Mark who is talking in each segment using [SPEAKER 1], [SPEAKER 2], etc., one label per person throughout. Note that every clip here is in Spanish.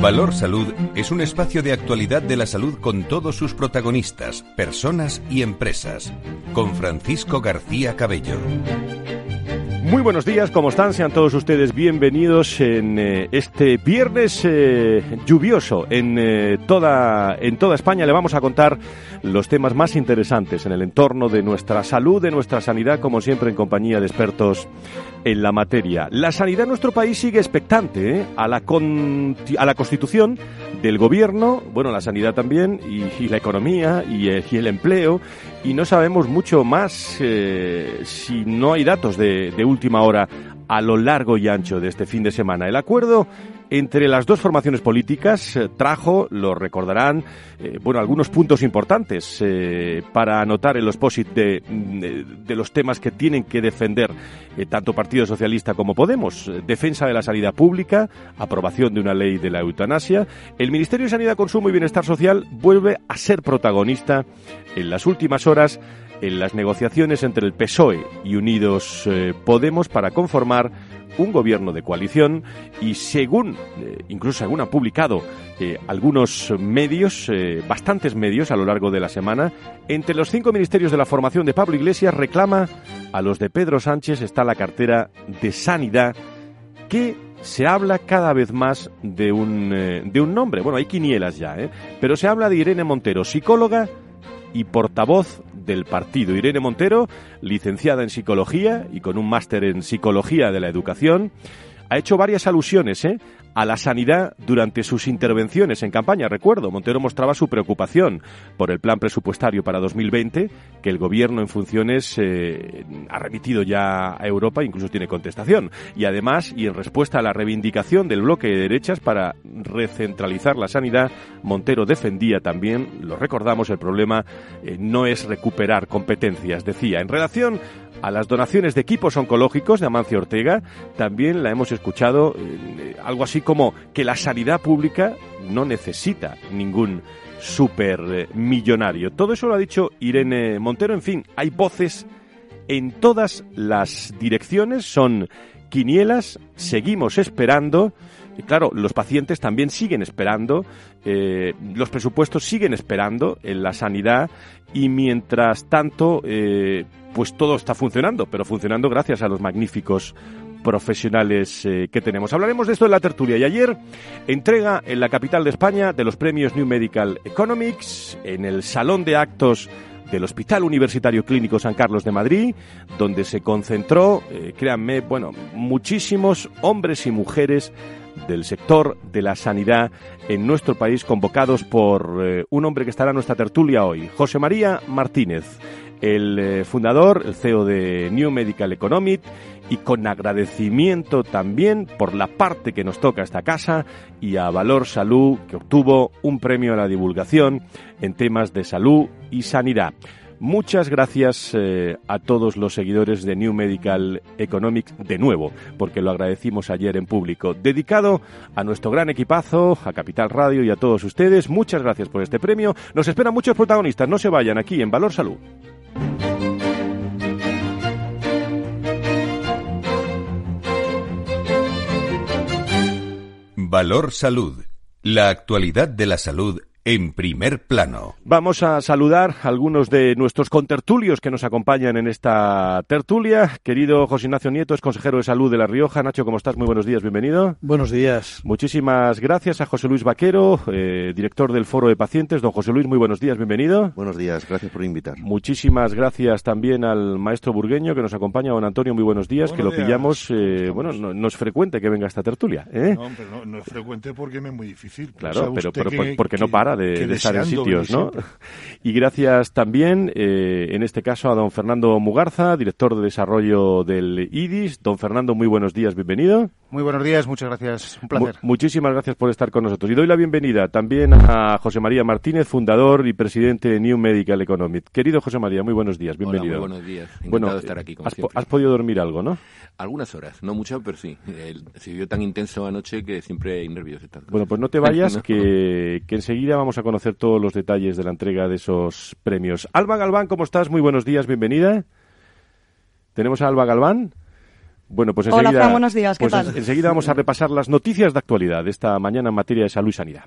[SPEAKER 1] Valor Salud es un espacio de actualidad de la salud con todos sus protagonistas, personas y empresas. Con Francisco García Cabello.
[SPEAKER 2] Muy buenos días, ¿cómo están? Sean todos ustedes bienvenidos en eh, este viernes eh, lluvioso en, eh, toda, en toda España. Le vamos a contar los temas más interesantes en el entorno de nuestra salud, de nuestra sanidad, como siempre en compañía de expertos en la materia. La sanidad en nuestro país sigue expectante a, la a la constitución del gobierno, bueno, la sanidad también, y, la economía y, y, el empleo, y no sabemos mucho más si no hay datos de última hora a lo largo y ancho de este fin de semana. El acuerdo entre las dos formaciones políticas eh, trajo, lo recordarán, eh, bueno, algunos puntos importantes eh, para anotar el posit de, de, los temas que tienen que defender tanto Partido Socialista como Podemos. Defensa de la sanidad pública, aprobación de una ley de la eutanasia. El Ministerio de Sanidad, Consumo y Bienestar Social vuelve a ser protagonista en las últimas horas en las negociaciones entre el PSOE y Unidos eh, Podemos para conformar un gobierno de coalición y según, eh, incluso según han publicado eh, algunos medios, bastantes medios a lo largo de la semana, entre los cinco ministerios de la formación de Pablo Iglesias reclama a los de Pedro Sánchez está la cartera de Sanidad que se habla cada vez más de un, de un nombre. Bueno, hay quinielas ya, pero se habla de Irene Montero, psicóloga y portavoz del partido. Irene Montero, licenciada en psicología y con un máster en psicología de la educación, ha hecho varias alusiones ¿eh? A la sanidad durante sus intervenciones en campaña. Recuerdo, Montero mostraba su preocupación por el plan presupuestario para 2020, que el gobierno en funciones eh, ha remitido ya a Europa, incluso tiene contestación. Y además, y en respuesta a la reivindicación del bloque de derechas para recentralizar la sanidad, Montero defendía también, lo recordamos, el problema eh, no es recuperar competencias, decía. En relación a las donaciones de equipos oncológicos de Amancio Ortega, también la hemos escuchado eh, algo así como que la sanidad pública no necesita ningún supermillonario. Todo eso lo ha dicho Irene Montero. En fin, hay voces en todas las direcciones, son quinielas, seguimos esperando. Y claro, los pacientes también siguen esperando, eh, los presupuestos siguen esperando en la sanidad y mientras tanto, eh, pues todo está funcionando, pero funcionando gracias a los magníficos profesionales eh, que tenemos. Hablaremos de esto en la tertulia y ayer entrega en la capital de España de los premios New Medical Economics en el Salón de Actos del Hospital Universitario Clínico San Carlos de Madrid, donde se concentró, créanme, bueno, muchísimos hombres y mujeres del sector de la sanidad en nuestro país, convocados por eh, un hombre que estará en nuestra tertulia hoy, José María Martínez el eh, fundador, el CEO de New Medical Economic, y con agradecimiento también por la parte que nos toca a esta casa y a Valor Salud, que obtuvo un premio a la divulgación en temas de salud y sanidad. Muchas gracias eh, a todos los seguidores de New Medical Economics de nuevo, porque lo agradecimos ayer en público. Dedicado a nuestro gran equipazo, a Capital Radio y a todos ustedes, muchas gracias por este premio. Nos esperan muchos protagonistas, no se vayan aquí en Valor Salud.
[SPEAKER 1] Valor Salud. La actualidad de la salud en primer plano.
[SPEAKER 2] Vamos a saludar a algunos de nuestros contertulios que nos acompañan en esta tertulia. Querido José Ignacio Nieto, es consejero de salud de La Rioja. Nacho, ¿cómo estás? Muy buenos días, bienvenido.
[SPEAKER 3] Buenos días.
[SPEAKER 2] Muchísimas gracias a José Luis Vaquero, eh, director del Foro de Pacientes. Don José Luis, muy buenos días, bienvenido.
[SPEAKER 4] Buenos días, gracias por invitar.
[SPEAKER 2] Muchísimas gracias también al maestro burgueño que nos acompaña, don Antonio, muy buenos días, que lo pillamos, eh, bueno, no, es frecuente que venga esta tertulia. ¿eh?
[SPEAKER 3] No, pero no, es frecuente porque me es muy difícil.
[SPEAKER 2] Claro, pero, porque no para de, estar en sitios, ¿no? Y gracias también, eh, en este caso, a don Fernando Mugarza, director de desarrollo del IDIS. Don Fernando, muy buenos días, bienvenido.
[SPEAKER 4] Muy buenos días, muchas gracias. Un placer.
[SPEAKER 2] muchísimas gracias por estar con nosotros. Y doy la bienvenida también a José María Martínez, fundador y presidente de New Medical Economic. Querido José María, muy buenos días, bienvenido.
[SPEAKER 5] Hola, muy buenos días. Encantado de estar aquí, como
[SPEAKER 2] has, has, podido dormir algo, ¿no?
[SPEAKER 5] Algunas horas, no mucho, pero sí. se vio tan intenso anoche que siempre hay nervios.
[SPEAKER 2] Bueno, pues no te vayas, que, que enseguida vamos a conocer todos los detalles de la entrega de esos premios. Alba Galván, ¿cómo estás? Muy buenos días, bienvenida. ¿Tenemos a Alba Galván? Bueno, pues enseguida,
[SPEAKER 6] Hola, buenos días, ¿qué
[SPEAKER 2] pues
[SPEAKER 6] tal?
[SPEAKER 2] enseguida vamos a repasar las noticias de actualidad de esta mañana en materia de salud y sanidad.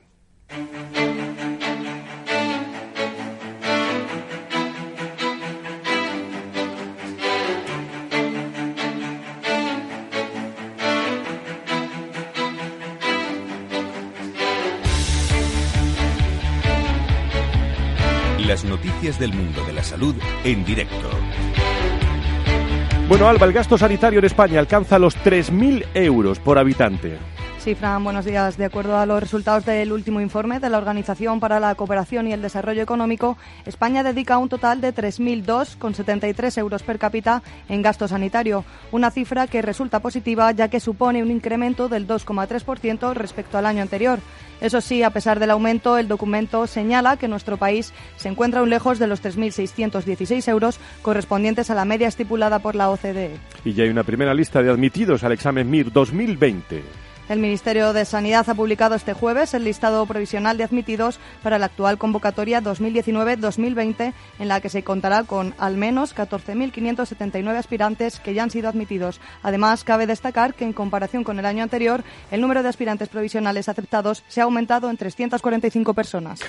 [SPEAKER 1] Las noticias del mundo de la salud en directo.
[SPEAKER 2] Bueno, Alba, el gasto sanitario en España alcanza los 3.000 euros por habitante.
[SPEAKER 6] Sí, Fran, buenos días. De acuerdo a los resultados del último informe de la Organización para la Cooperación y el Desarrollo Económico, España dedica un total de 3.002,73 euros per cápita en gasto sanitario, una cifra que resulta positiva ya que supone un incremento del 2,3% respecto al año anterior. Eso sí, a pesar del aumento, el documento señala que nuestro país se encuentra aún lejos de los 3.616 euros correspondientes a la media estipulada por la OCDE.
[SPEAKER 2] Y ya hay una primera lista de admitidos al examen MIR 2020.
[SPEAKER 6] El Ministerio de Sanidad ha publicado este jueves el listado provisional de admitidos para la actual convocatoria 2019-2020, en la que se contará con al menos 14.579 aspirantes que ya han sido admitidos. Además, cabe destacar que en comparación con el año anterior, el número de aspirantes provisionales aceptados se ha aumentado en 345 personas.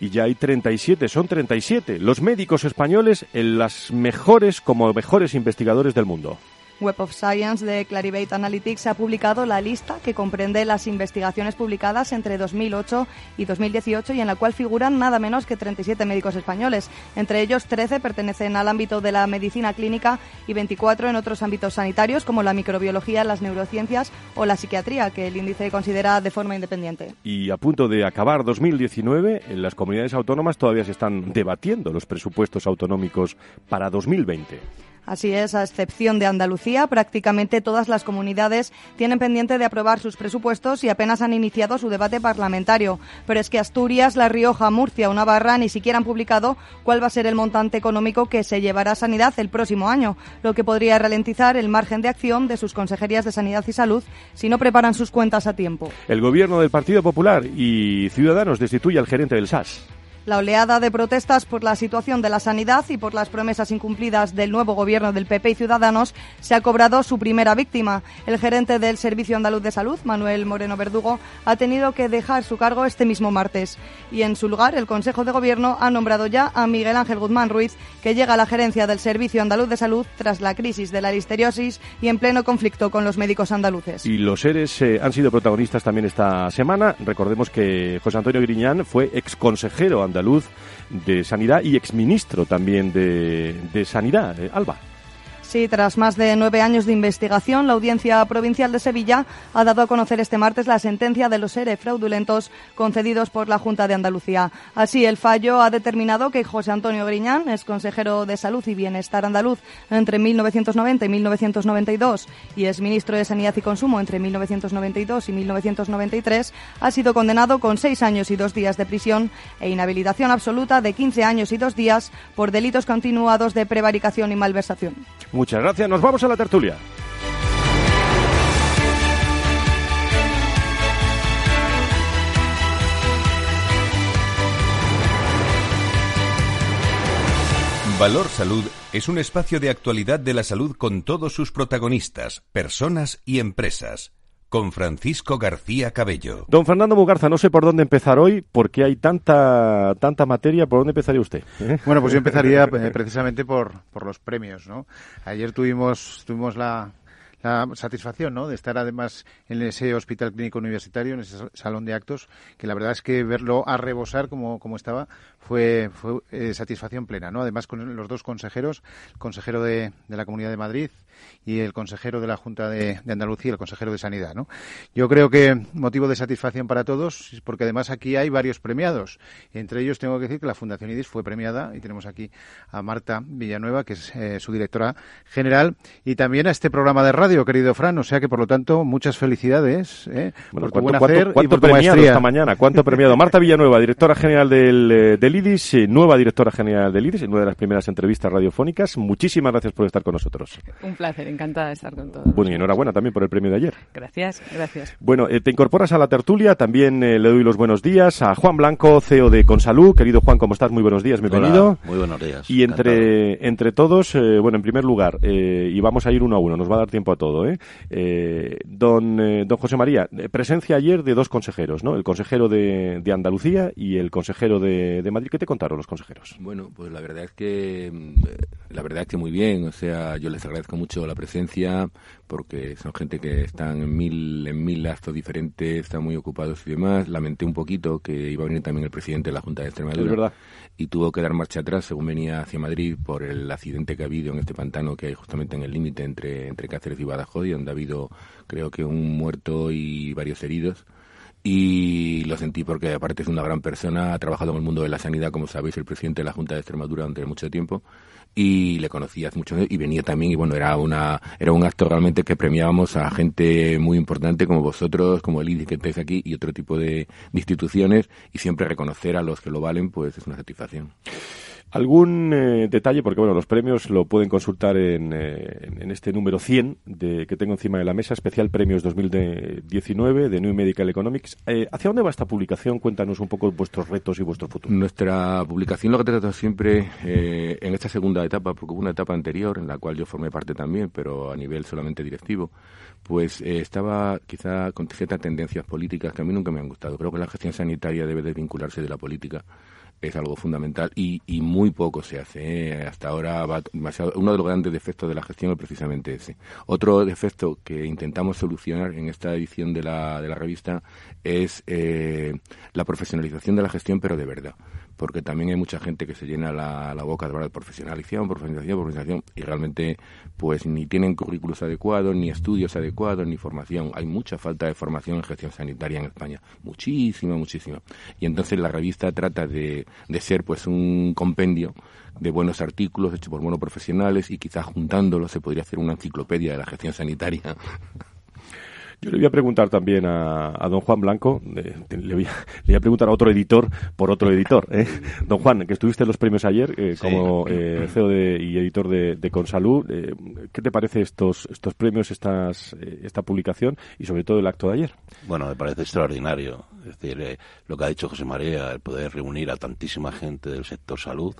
[SPEAKER 2] Y ya hay 37, son 37 los médicos españoles en las mejores como mejores investigadores del mundo.
[SPEAKER 6] Web of Science de Clarivate Analytics ha publicado la lista que comprende las investigaciones publicadas entre 2008 y 2018 y en la cual figuran nada menos que 37 médicos españoles. Entre ellos, 13 pertenecen al ámbito de la medicina clínica y 24 en otros ámbitos sanitarios como la microbiología, las neurociencias o la psiquiatría, que el índice considera de forma independiente.
[SPEAKER 2] Y a punto de acabar 2019, en las comunidades autónomas todavía se están debatiendo los presupuestos autonómicos para 2020.
[SPEAKER 6] Así es, a excepción de Andalucía, prácticamente todas las comunidades tienen pendiente de aprobar sus presupuestos y apenas han iniciado su debate parlamentario. Pero es que Asturias, La Rioja, Murcia o Navarra ni siquiera han publicado cuál va a ser el montante económico que se llevará a Sanidad el próximo año, lo que podría ralentizar el margen de acción de sus consejerías de Sanidad y Salud si no preparan sus cuentas a tiempo.
[SPEAKER 2] El gobierno del Partido Popular y Ciudadanos destituye al gerente del SAS.
[SPEAKER 6] La oleada de protestas por la situación de la sanidad y por las promesas incumplidas del nuevo gobierno del PP y Ciudadanos se ha cobrado su primera víctima. El gerente del Servicio Andaluz de Salud, Manuel Moreno Verdugo, ha tenido que dejar su cargo este mismo martes. Y en su lugar, el Consejo de Gobierno ha nombrado ya a Miguel Ángel Guzmán Ruiz, que llega a la gerencia del Servicio Andaluz de Salud tras la crisis de la listeriosis y en pleno conflicto con los médicos andaluces.
[SPEAKER 2] Y los seres eh, han sido protagonistas también esta semana. Recordemos que José Antonio Griñán fue exconsejero andaluz de Sanidad y exministro también de, de Sanidad. Eh, Alba.
[SPEAKER 6] Sí, tras más de nueve años de investigación, la Audiencia Provincial de Sevilla ha dado a conocer este martes la sentencia de los ERE fraudulentos concedidos por la Junta de Andalucía. Así, el fallo ha determinado que José Antonio Griñán, es consejero de Salud y Bienestar andaluz entre 1990 y 1992 y es ministro de Sanidad y Consumo entre 1992 y 1993, ha sido condenado con seis años y dos días de prisión e inhabilitación absoluta de 15 años y dos días por delitos continuados de prevaricación y malversación.
[SPEAKER 2] Muchas gracias. Nos vamos a la tertulia.
[SPEAKER 1] Valor Salud es un espacio de actualidad de la salud con todos sus protagonistas, personas y empresas. Con Francisco García Cabello.
[SPEAKER 2] Don Fernando Mugarza, no sé por dónde empezar hoy, porque hay tanta tanta materia. ¿Por dónde empezaría usted? ¿Eh?
[SPEAKER 4] Bueno, pues yo empezaría eh, precisamente por, por los premios, ¿no? Ayer tuvimos, tuvimos la, la satisfacción ¿no? de estar además en ese hospital clínico universitario, en ese salón de actos, que la verdad es que verlo a rebosar como, como estaba fue, fue eh, satisfacción plena. ¿no? Además con los dos consejeros, el consejero de, de la Comunidad de Madrid y el consejero de la Junta de, Andalucía, el consejero de Sanidad. ¿no? Yo creo que motivo de satisfacción para todos, porque además aquí hay varios premiados. Entre ellos tengo que decir que la Fundación IDIS fue premiada y tenemos aquí a Marta Villanueva, que es eh, su directora general, y también a este programa de radio, querido Fran. O sea que, por lo tanto, muchas felicidades
[SPEAKER 2] ¿eh? por tu buen hacer y por tu premiado esta mañana? ¿Cuánto premiado? Marta Villanueva, directora general del, eh, del IDIS, eh, nueva directora general del IDIS, en una de las primeras entrevistas radiofónicas. Muchísimas gracias por estar con nosotros.
[SPEAKER 7] Un placer, encantada de estar con todos.
[SPEAKER 2] Bueno, y enhorabuena también por el premio de ayer.
[SPEAKER 7] Gracias, gracias.
[SPEAKER 2] Bueno, te incorporas a la tertulia. También le doy los buenos días a Juan Blanco, CEO de Consalud. Querido Juan, ¿cómo estás? Muy buenos días, bienvenido.
[SPEAKER 8] muy buenos días.
[SPEAKER 2] Y entre, entre todos, bueno, en primer lugar, y vamos a ir uno a uno, nos va a dar tiempo a todo, ¿eh? don, don José María, presencia ayer de dos consejeros, ¿no? El consejero de, de Andalucía y el consejero de, de, Madrid. ¿Qué te contaron los consejeros?
[SPEAKER 5] Bueno, pues la verdad es que mm, la verdad es que muy bien. O sea, yo les agradezco mucho la presencia porque son gente que están en mil en mil actos diferentes, están muy ocupados y demás. Lamenté un poquito que iba a venir también el presidente de la Junta de Extremadura.
[SPEAKER 2] Es verdad.
[SPEAKER 5] Y tuvo que dar marcha atrás según venía hacia Madrid por el accidente que ha habido en este pantano que hay justamente en el límite entre, entre Cáceres y Badajoz, y donde ha habido creo que un muerto y varios heridos y lo sentí porque aparte es una gran persona, ha trabajado en el mundo de la sanidad, como sabéis, el presidente de la Junta de Extremadura durante mucho tiempo y le conocí hace mucho y venía también y bueno, era una era un acto realmente que premiábamos a gente muy importante como vosotros, como el IDI que estáis aquí y otro tipo de, de instituciones y siempre reconocer a los que lo valen pues es una satisfacción.
[SPEAKER 2] ¿Algún eh, detalle? Porque bueno, los premios lo pueden consultar en, eh, en este número 100 de, que tengo encima de la mesa, especial premios 2019 de New Medical Economics. Eh, ¿Hacia dónde va esta publicación? Cuéntanos un poco vuestros retos y vuestro futuro.
[SPEAKER 5] Nuestra publicación lo que trata siempre en esta segunda etapa, porque hubo una etapa anterior en la cual yo formé parte también, pero a nivel solamente directivo, pues estaba quizá con ciertas tendencias políticas que a mí nunca me han gustado. Creo que la gestión sanitaria debe desvincularse de la política es algo fundamental y, y muy poco se hace. ¿eh? Hasta ahora va demasiado, uno de los grandes defectos de la gestión es precisamente ese. Otro defecto que intentamos solucionar en esta edición de la, de la revista es eh, la profesionalización de la gestión, pero de verdad porque también hay mucha gente que se llena la, boca de hablar de profesionalización, profesionalización, profesionalización, y realmente pues ni tienen currículos adecuados, ni estudios adecuados, ni formación. Hay mucha falta de formación en gestión sanitaria en España, muchísima, muchísima. Y entonces la revista trata de, de ser pues un compendio de buenos artículos hechos por buenos profesionales y quizás juntándolos se podría hacer una enciclopedia de la gestión sanitaria
[SPEAKER 2] yo le voy a preguntar también a, don Juan Blanco, le, voy a, preguntar a otro editor por otro editor. ¿eh? Don Juan, que estuviste en los premios ayer eh, como eh, CEO y editor de, de Consalud, ¿qué te parece estos, estos premios, estas, esta publicación y sobre todo el acto de ayer?
[SPEAKER 8] Bueno, me parece extraordinario. Es decir, lo que ha dicho José María, el poder reunir a tantísima gente del sector salud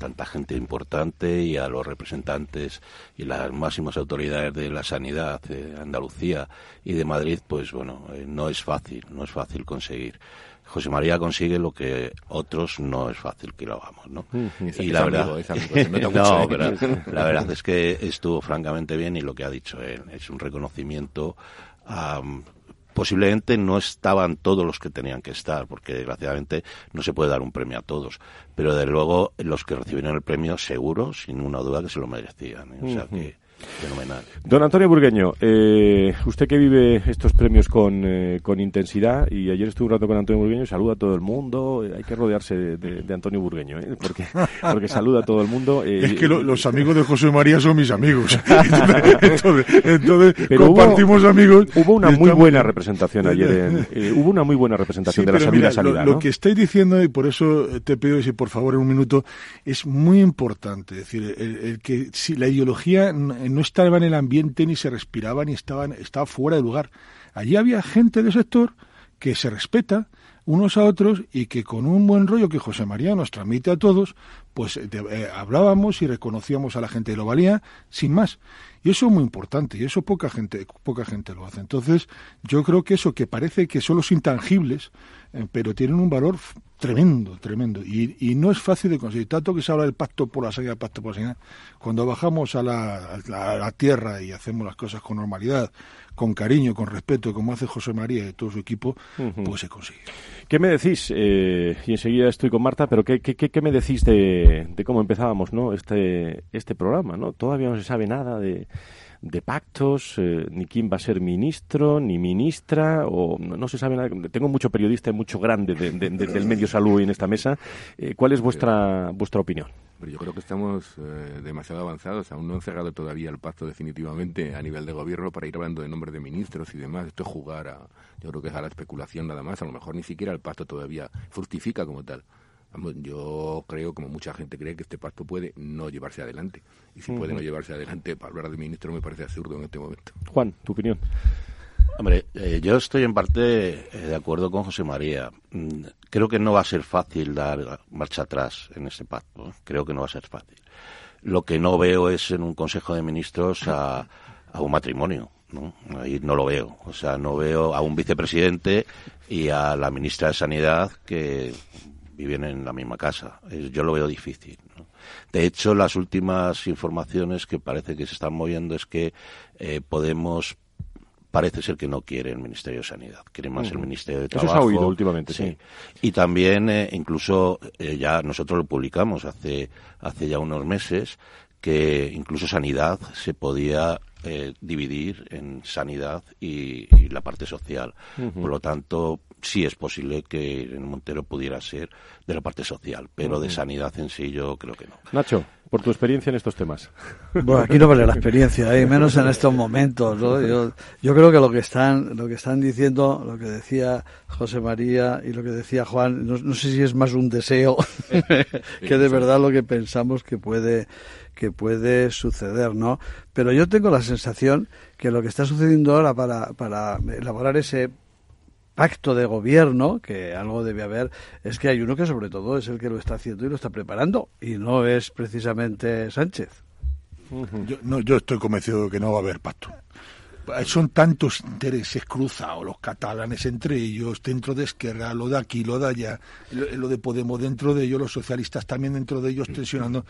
[SPEAKER 8] tanta gente importante y a los representantes y las máximas autoridades de la sanidad de Andalucía y de Madrid, pues bueno, eh, no es fácil, no es fácil conseguir. José María consigue lo que otros no es fácil que lo hagamos, ¿no?
[SPEAKER 5] y la verdad,
[SPEAKER 8] no, pero la verdad es que estuvo francamente bien y lo que ha dicho él es un reconocimiento a posiblemente no estaban todos los que tenían que estar, porque desgraciadamente no se puede dar un premio a todos. Pero de luego los que recibieron el premio, seguro, sin ninguna duda, que se lo merecían. ¿eh? O sea que Fenomenal.
[SPEAKER 2] Don Antonio Burgueño, eh, usted que vive estos premios con, eh, con, intensidad, y ayer estuve un rato con Antonio Burgueño, saluda a todo el mundo, eh, hay que rodearse de, Antonio Burgueño, porque, porque saluda a todo el mundo.
[SPEAKER 3] es que los amigos de José María son mis amigos, entonces, compartimos amigos.
[SPEAKER 2] Hubo una muy buena representación ayer, hubo una muy buena representación de la salud y sanidad.
[SPEAKER 3] Lo, que estáis diciendo, y por eso te pido si por favor en un minuto, es muy importante, es decir, el, que si la ideología no estaba en el ambiente ni se respiraba ni estaban, estaba fuera de lugar. Allí había gente del sector que se respeta unos a otros y que con un buen rollo que José María nos transmite a todos, pues eh, hablábamos y reconocíamos a la gente de lo valía sin más. Y eso es muy importante y eso poca gente, poca gente lo hace. Entonces, yo creo que eso que parece que son los intangibles, eh, pero tienen un valor tremendo, tremendo. Y, y, no es fácil de conseguir. Tanto que se habla del pacto por la sanidad, pacto por la sanidad. Cuando bajamos a la, a la, tierra y hacemos las cosas con normalidad, con cariño, con respeto, como hace José María y todo su equipo, pues se consigue.
[SPEAKER 2] ¿Qué me decís? Eh, y enseguida estoy con Marta, pero ¿qué, qué, qué me decís de, de, cómo empezábamos ¿no? este, este programa? ¿no? Todavía no se sabe nada de de pactos, eh, ni quién va a ser ministro, ni ministra, o no, se sabe nada. Tengo mucho periodista y mucho grande del medio salud en esta mesa. Eh, ¿Cuál es vuestra, vuestra opinión?
[SPEAKER 5] yo creo que estamos eh, demasiado avanzados. Aún no han cerrado todavía el pacto definitivamente a nivel de gobierno para ir hablando de nombres de ministros y demás. Esto es jugar a, yo creo que es a la especulación nada más. A lo mejor ni siquiera el pacto todavía fructifica como tal. Yo creo, como mucha gente cree, que este pacto puede no llevarse adelante. Y si puede no llevarse adelante, para hablar de ministro me parece absurdo en este momento.
[SPEAKER 2] Juan, tu opinión.
[SPEAKER 8] Hombre, eh, yo estoy en parte eh, de acuerdo con José María. Mm, creo que no va a ser fácil dar marcha atrás en este pacto. Creo que no va a ser fácil. Lo que no veo es en un Consejo de Ministros a, a un matrimonio. ¿no? Ahí no lo veo. O sea, no veo a un vicepresidente y a la ministra de Sanidad que viven en la misma casa. Yo lo veo difícil. De hecho, las últimas informaciones que parece que se están moviendo es que eh, Podemos parece ser que no quiere el Ministerio de Sanidad, quiere más el Ministerio de Trabajo.
[SPEAKER 2] Eso se ha oído últimamente, sí.
[SPEAKER 8] Y también, eh, incluso, eh, ya nosotros lo publicamos hace, hace ya unos meses, que incluso Sanidad se podía dividir en sanidad y, la parte social. Por lo tanto, sí es posible que en Montero pudiera ser de la parte social, pero de sanidad en sí yo creo que no.
[SPEAKER 2] Nacho, por tu experiencia en estos temas.
[SPEAKER 9] Bueno, aquí no vale la experiencia, ¿eh? menos en estos momentos. Yo, yo creo que lo que están lo que están diciendo, lo que decía José María y lo que decía Juan, no, sé si es más un deseo que de verdad lo que pensamos que puede que puede suceder, ¿no? Pero yo tengo la sensación que lo que está sucediendo ahora para, para elaborar ese pacto de gobierno, que algo debe haber, es que hay uno que sobre todo es el que lo está haciendo y lo está preparando, y no es precisamente Sánchez.
[SPEAKER 3] Yo, no, yo estoy convencido de que no va a haber pacto. Son tantos intereses cruzados, los catalanes entre ellos, dentro de Esquerra, lo de aquí, lo de allá, lo, de Podemos dentro de ellos, los socialistas también dentro de ellos tensionando.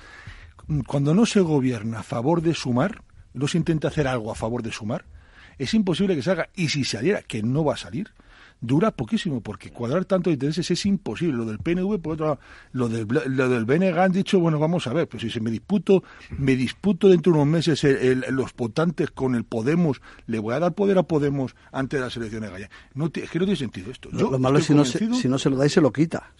[SPEAKER 3] Cuando no se gobierna a favor de sumar, no se intenta hacer algo a favor de sumar, es imposible que salga. Y si saliera, que no va a salir, dura poquísimo, porque cuadrar tantos intereses es imposible. Lo del PNV, por otro lado, lo del, lo del BNG han dicho, bueno, vamos a ver, pues si se me disputo, me disputo dentro de unos meses los votantes con el Podemos, le voy a dar poder a Podemos antes de las elecciones gallas. No, es que no tiene sentido esto.
[SPEAKER 9] lo malo es si no, se, si no se lo da y se lo quita.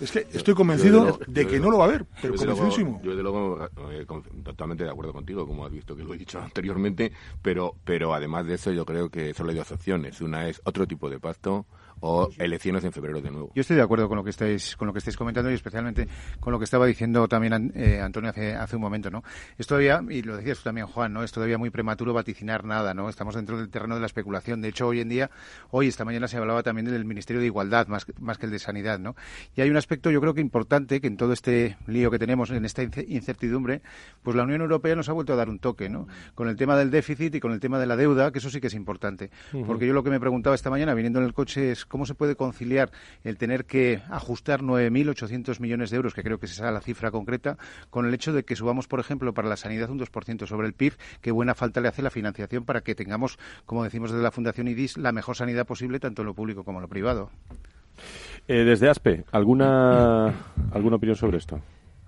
[SPEAKER 3] Es que estoy convencido de, que no lo va a haber, pero
[SPEAKER 5] convencidísimo. Yo, de luego, eh, totalmente de acuerdo contigo, como has visto que lo he dicho anteriormente, pero, pero además de eso, yo creo que solo hay dos opciones. Una es otro tipo de paz Cristo o elecciones en febrero de nuevo.
[SPEAKER 4] Yo estoy de acuerdo con lo que estáis con lo que estáis comentando y especialmente con lo que estaba diciendo también eh, Antonio hace, hace un momento, ¿no? Es todavía y lo decías tú también Juan, ¿no? Es todavía muy prematuro vaticinar nada, ¿no? Estamos dentro del terreno de la especulación. De hecho, hoy en día, hoy esta mañana se hablaba también del Ministerio de Igualdad más más que el de Sanidad, ¿no? Y hay un aspecto yo creo que importante que en todo este lío que tenemos en esta incertidumbre, pues la Unión Europea nos ha vuelto a dar un toque, ¿no? Con el tema del déficit y con el tema de la deuda, que eso sí que es importante, porque yo lo que me preguntaba esta mañana viniendo en el coche es cómo se puede conciliar el tener que ajustar 9.800 millones de euros, que creo que es esa la cifra concreta, con el hecho de que subamos, por ejemplo, para la sanidad un 2% sobre el PIB, que buena falta le hace la financiación para que tengamos, como decimos desde la Fundación IDIS, la mejor sanidad posible tanto en lo público como en lo privado.
[SPEAKER 2] Eh, desde ASPE, ¿alguna, ¿alguna opinión sobre esto?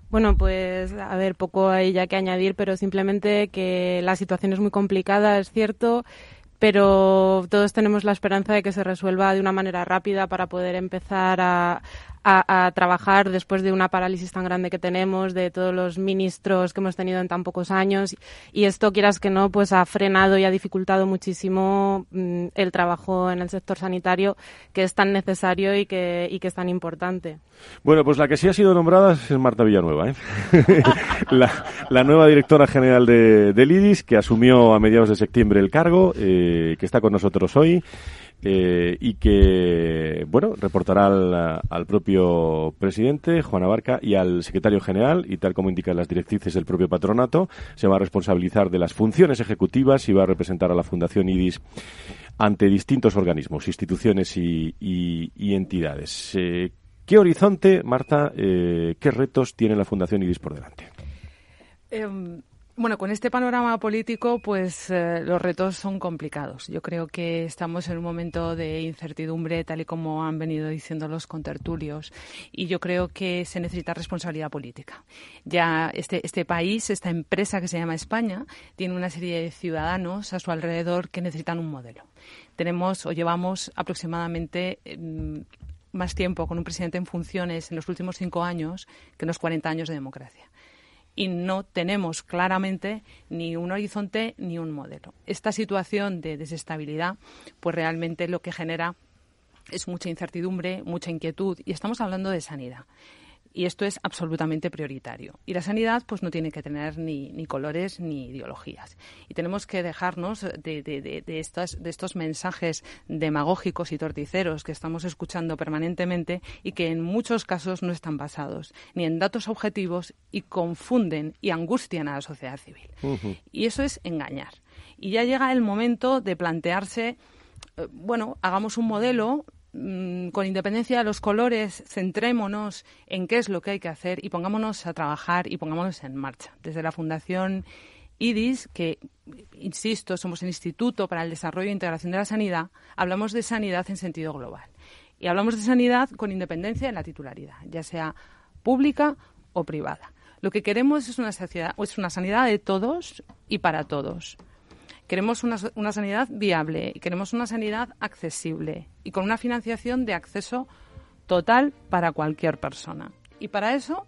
[SPEAKER 10] Bueno, pues a ver, poco hay ya que añadir, pero simplemente que la situación es muy complicada, es cierto, pero todos tenemos la esperanza de que se resuelva de una manera rápida para poder empezar a, a, trabajar después de una parálisis tan grande que tenemos, de todos los ministros que hemos tenido en tan pocos años. Y esto, quieras que no, pues ha frenado y ha dificultado muchísimo mm, el trabajo en el sector sanitario, que es tan necesario y que, y que es tan importante.
[SPEAKER 2] Bueno, pues la que sí ha sido nombrada es Marta Villanueva, ¿eh? la, nueva directora general de, del IRIS, que asumió a mediados de septiembre el cargo, eh, que está con nosotros hoy. Eh, y que, bueno, reportará al, propio presidente, Juan Abarca, y al secretario general, y tal como indican las directrices del propio patronato, se va a responsabilizar de las funciones ejecutivas y va a representar a la Fundación IDIS ante distintos organismos, instituciones y, entidades. Eh, ¿Qué horizonte, Marta, eh, qué retos tiene la Fundación IDIS por delante?
[SPEAKER 7] Em, Bueno, con este panorama político, pues eh, los retos son complicados. Yo creo que estamos en un momento de incertidumbre, tal y como han venido diciendo los contertulios, y yo creo que se necesita responsabilidad política. Ya este, este país, esta empresa que se llama España, tiene una serie de ciudadanos a su alrededor que necesitan un modelo. Tenemos o llevamos aproximadamente más tiempo con un presidente en funciones en los últimos cinco años que en los 40 años de democracia y no tenemos claramente ni un horizonte ni un modelo. Esta situación de desestabilidad, pues realmente lo que genera es mucha incertidumbre, mucha inquietud y estamos hablando de sanidad y esto es absolutamente prioritario. Y la sanidad pues no tiene que tener ni, ni colores ni ideologías. Y tenemos que dejarnos de, de, de, de, estas, de estos mensajes demagógicos y torticeros que estamos escuchando permanentemente y que en muchos casos no están basados ni en datos objetivos y confunden y angustian a la sociedad civil. Y eso es engañar. Y ya llega el momento de plantearse eh, bueno, hagamos un modelo Mm, con independencia de los colores, centrémonos en qué es lo que hay que hacer y pongámonos a trabajar y pongámonos en marcha. Desde la Fundación IDIS, que, insisto, somos el Instituto para el Desarrollo e Integración de la Sanidad, hablamos de sanidad en sentido global. Y hablamos de sanidad con independencia de la titularidad, ya sea pública o privada. Lo que queremos es una, es una sanidad de todos y para todos. Queremos una, una sanidad viable, queremos una sanidad accesible y con una financiación de acceso total para cualquier persona. Y para eso,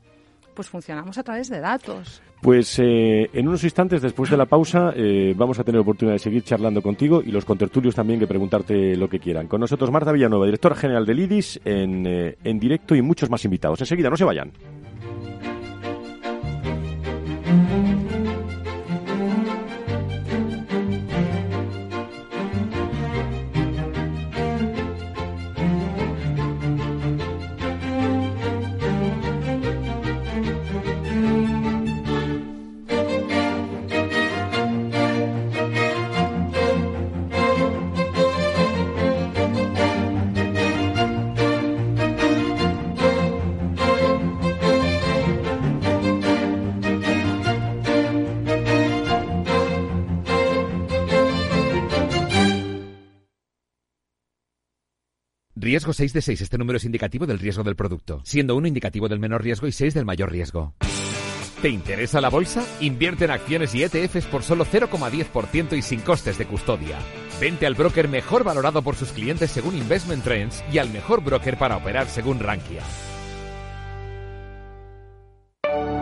[SPEAKER 7] pues funcionamos a través de datos.
[SPEAKER 2] Pues eh, en unos instantes después de la pausa eh, vamos a tener oportunidad de seguir charlando contigo y los contertulios también que preguntarte lo que quieran. Con nosotros Marta Villanueva, directora general del IDIS, en, eh, en directo y muchos más invitados. Enseguida, no se vayan.
[SPEAKER 11] Riesgo 6 de 6. Este número es indicativo del riesgo del producto, siendo 1 indicativo del menor riesgo y 6 del mayor riesgo. ¿Te interesa la bolsa? Invierte en acciones y ETFs por solo 0,10% y sin costes de custodia. Vente al broker mejor valorado por sus clientes según Investment Trends y al mejor broker para operar según Rankia.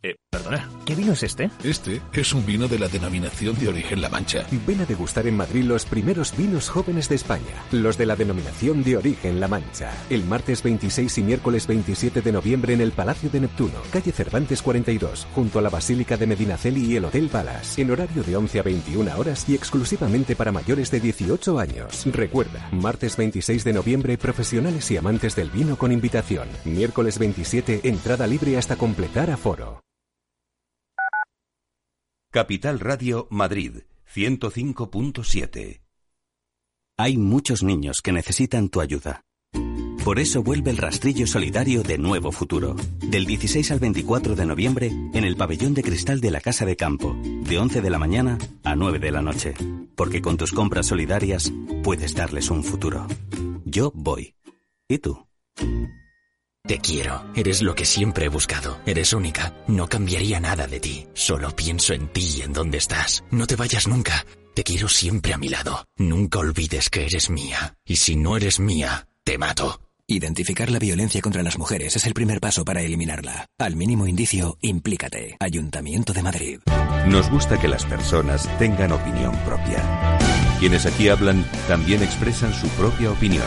[SPEAKER 12] Eh, perdona, ¿qué vino es este?
[SPEAKER 13] Este es un vino de la denominación de origen La Mancha.
[SPEAKER 14] Ven a degustar en Madrid los primeros vinos jóvenes de España, los de la denominación de origen La Mancha. El martes 26 y miércoles 27 de noviembre en el Palacio de Neptuno, calle Cervantes 42, junto a la Basílica de Medinaceli y el Hotel Palace, en horario de 11 a 21 horas y exclusivamente para mayores de 18 años. Recuerda, martes 26 de noviembre, profesionales y amantes del vino con invitación. Miércoles 27, entrada libre hasta completar aforo.
[SPEAKER 1] Capital Radio Madrid 105.7
[SPEAKER 15] Hay muchos niños que necesitan tu ayuda. Por eso vuelve el rastrillo solidario de Nuevo Futuro. Del 16 al 24 de noviembre en el pabellón de cristal de la Casa de Campo, de 11 de la mañana a 9 de la noche. Porque con tus compras solidarias puedes darles un futuro. Yo voy. ¿Y tú?
[SPEAKER 16] Te quiero. Eres lo que siempre he buscado. Eres única. No cambiaría nada de ti. Solo pienso en ti y en dónde estás. No te vayas nunca. Te quiero siempre a mi lado. Nunca olvides que eres mía. Y si no eres mía, te mato.
[SPEAKER 17] Identificar la violencia contra las mujeres es el primer paso para eliminarla. Al mínimo indicio, implícate. Ayuntamiento de Madrid.
[SPEAKER 1] Nos gusta que las personas tengan opinión propia. Quienes aquí hablan también expresan su propia opinión.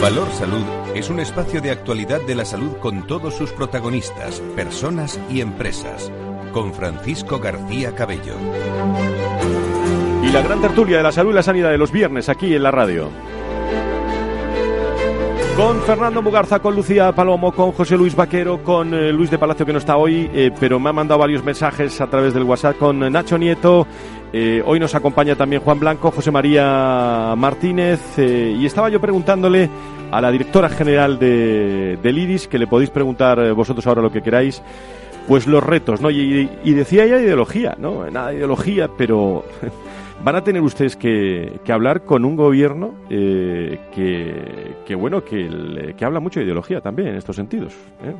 [SPEAKER 1] Valor Salud es un espacio de actualidad de la salud con todos sus protagonistas, personas y empresas, con Francisco García Cabello.
[SPEAKER 2] Y la gran tertulia de la salud y la sanidad de los viernes aquí en la radio. Con Fernando Mugarza, con Lucía Palomo, con José Luis Vaquero, con eh, Luis de Palacio que no está hoy, eh, pero me ha mandado varios mensajes a través del WhatsApp con Nacho Nieto. Eh, hoy nos acompaña también Juan Blanco, José María Martínez y estaba yo preguntándole a la directora general de, del IDIS, que le podéis preguntar vosotros ahora lo que queráis, pues los retos, ¿no? Y, decía ya ideología, ¿no? Nada de ideología, pero van a tener ustedes que, hablar con un gobierno eh, que, bueno, que, que, habla mucho de ideología también en estos sentidos. ¿eh?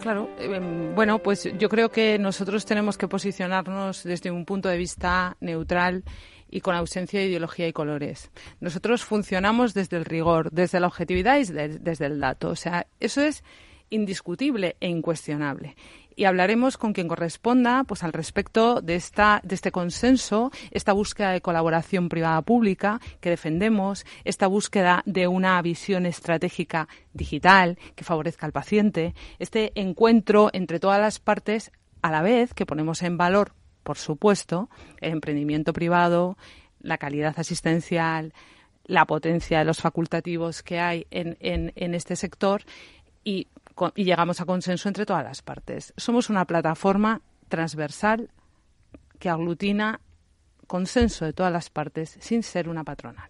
[SPEAKER 7] Claro, em, bueno, pues yo creo que nosotros tenemos que posicionarnos desde un punto de vista neutral y con ausencia de ideología y colores. Nosotros funcionamos desde el rigor, desde la objetividad y desde el dato. O sea, eso es indiscutible e incuestionable y hablaremos con quien corresponda pues al respecto de esta de este consenso, esta búsqueda de colaboración privada pública que defendemos, esta búsqueda de una visión estratégica digital que favorezca al paciente, este encuentro entre todas las partes a la vez que ponemos en valor, por supuesto, el emprendimiento privado, la calidad asistencial, la potencia de los facultativos que hay en, en, en este sector y y llegamos a consenso entre todas las partes. Somos una plataforma transversal que aglutina consenso de todas las partes sin ser una patronal.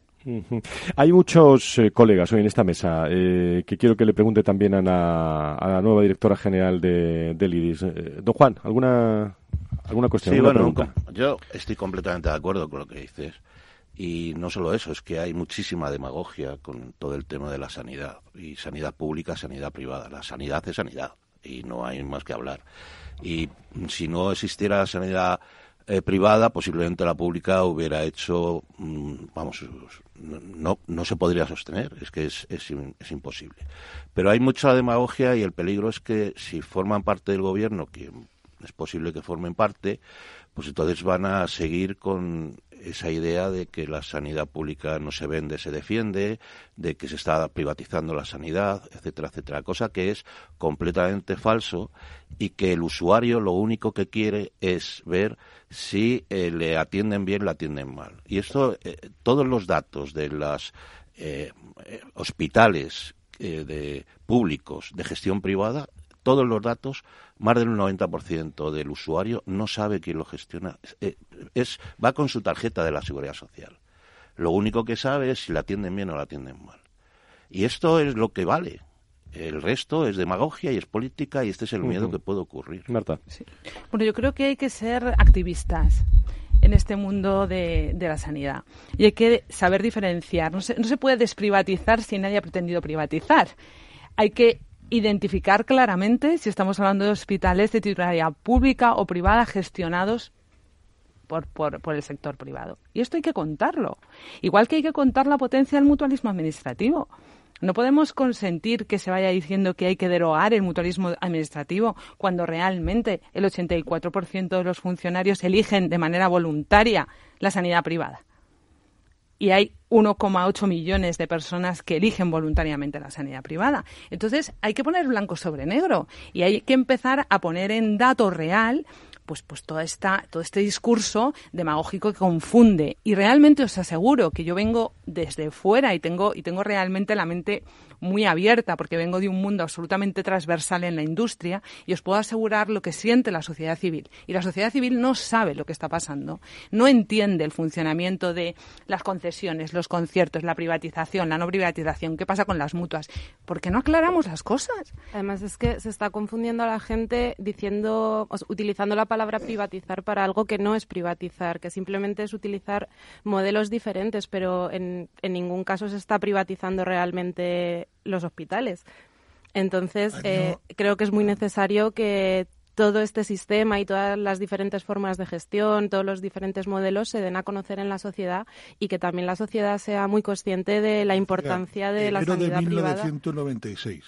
[SPEAKER 2] Hay muchos eh, colegas hoy en esta mesa eh, que quiero que le pregunte también a la, nueva directora general de, del IDIS. Eh, don Juan, ¿alguna, alguna cuestión?
[SPEAKER 8] Sí, bueno, yo estoy completamente de acuerdo con lo que dices. Y no solo eso, es que hay muchísima demagogia con todo el tema de la sanidad. Y sanidad pública, sanidad privada. La sanidad es sanidad y no hay más que hablar. Y si no existiera sanidad eh, privada, posiblemente la pública hubiera hecho, mm, vamos, no, no se podría sostener, es que es, es, imposible. Pero hay mucha demagogia y el peligro es que si forman parte del gobierno, que es posible que formen parte, pues entonces van a seguir con esa idea de que la sanidad pública no se vende, se defiende, de que se está privatizando la sanidad, etcétera, etcétera, cosa que es completamente falso y que el usuario lo único que quiere es ver si eh, le atienden bien, le atienden mal. Y esto, eh, todos los datos de los eh, hospitales de públicos de gestión privada todos los datos, más del 90% del usuario no sabe quién lo gestiona. Eh, es, va con su tarjeta de la seguridad social. Lo único que sabe es si la atienden bien o la atienden mal. Y esto es lo que vale. El resto es demagogia y es política y este es el miedo que puede ocurrir.
[SPEAKER 2] Marta.
[SPEAKER 7] Bueno, yo creo que hay que ser activistas en este mundo de, de, la sanidad. Y hay que saber diferenciar. No se, no se puede desprivatizar si nadie ha pretendido privatizar. Hay que identificar claramente si estamos hablando de hospitales de titularidad pública o privada gestionados por, el sector privado. Y esto hay que contarlo. Igual que hay que contar la potencia del mutualismo administrativo. No podemos consentir que se vaya diciendo que hay que derogar el mutualismo administrativo cuando realmente el 84% de los funcionarios eligen de manera voluntaria la sanidad privada y hay 1,8 millones de personas que eligen voluntariamente la sanidad privada. Entonces, hay que poner blanco sobre negro y hay que empezar a poner en dato real pues, pues toda esta, todo este discurso demagógico que confunde. Y realmente os aseguro que yo vengo desde fuera y tengo, y tengo realmente la mente muy abierta, porque vengo de un mundo absolutamente transversal en la industria y os puedo asegurar lo que siente la sociedad civil. Y la sociedad civil no sabe lo que está pasando, no entiende el funcionamiento de las concesiones, los conciertos, la privatización, la no privatización, qué pasa con las mutuas. ¿Por qué no aclaramos las cosas?
[SPEAKER 10] Además es que se está confundiendo a la gente diciendo, utilizando la palabra privatizar para algo que no es privatizar, que simplemente es utilizar modelos diferentes, pero en, en ningún caso se está privatizando realmente los hospitales. Entonces, eh, creo que es muy necesario que todo este sistema y todas las diferentes formas de gestión, todos los diferentes modelos se den a conocer en la sociedad y que también la sociedad sea muy consciente de la importancia de la sanidad
[SPEAKER 3] de
[SPEAKER 10] privada.
[SPEAKER 3] 1996,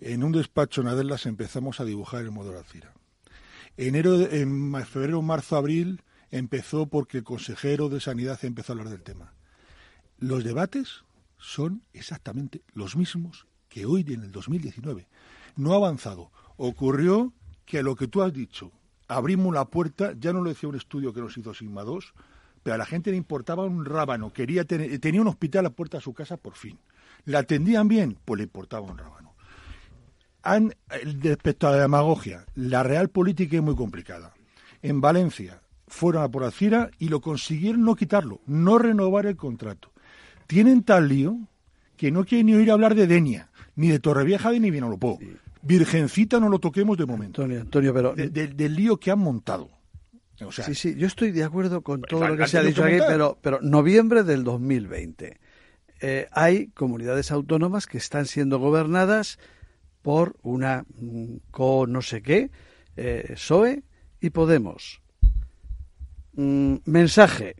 [SPEAKER 3] en un despacho en Adelas empezamos a dibujar el modelo Alcira. Enero, en febrero, marzo, abril empezó porque el consejero de Sanidad empezó a hablar del tema. Los debates son exactamente los mismos que hoy en el 2019. No ha avanzado. Ocurrió que a lo que tú has dicho, abrimos la puerta, ya no lo decía un estudio que nos hizo Sigma 2, pero a la gente le importaba un rábano, quería tener, tenía un hospital a la puerta de su casa por fin. ¿La atendían bien? Pues le importaba un rábano. Han, respecto a la demagogia, la real política es muy complicada. En Valencia fueron a por Alcira y lo consiguieron no quitarlo, no renovar el contrato tienen tal lío que no quieren ni oír hablar de Denia, ni de Torrevieja ni Vinalopó. Virgencita no lo toquemos de momento.
[SPEAKER 9] Antonio, Antonio pero...
[SPEAKER 3] del lío que han montado.
[SPEAKER 9] sí, sí, yo estoy de acuerdo con todo lo que se ha dicho aquí, pero, pero noviembre del 2020. Eh, hay comunidades autónomas que están siendo gobernadas por una mm, co no sé qué, eh, PSOE y Podemos. Mm, mensaje,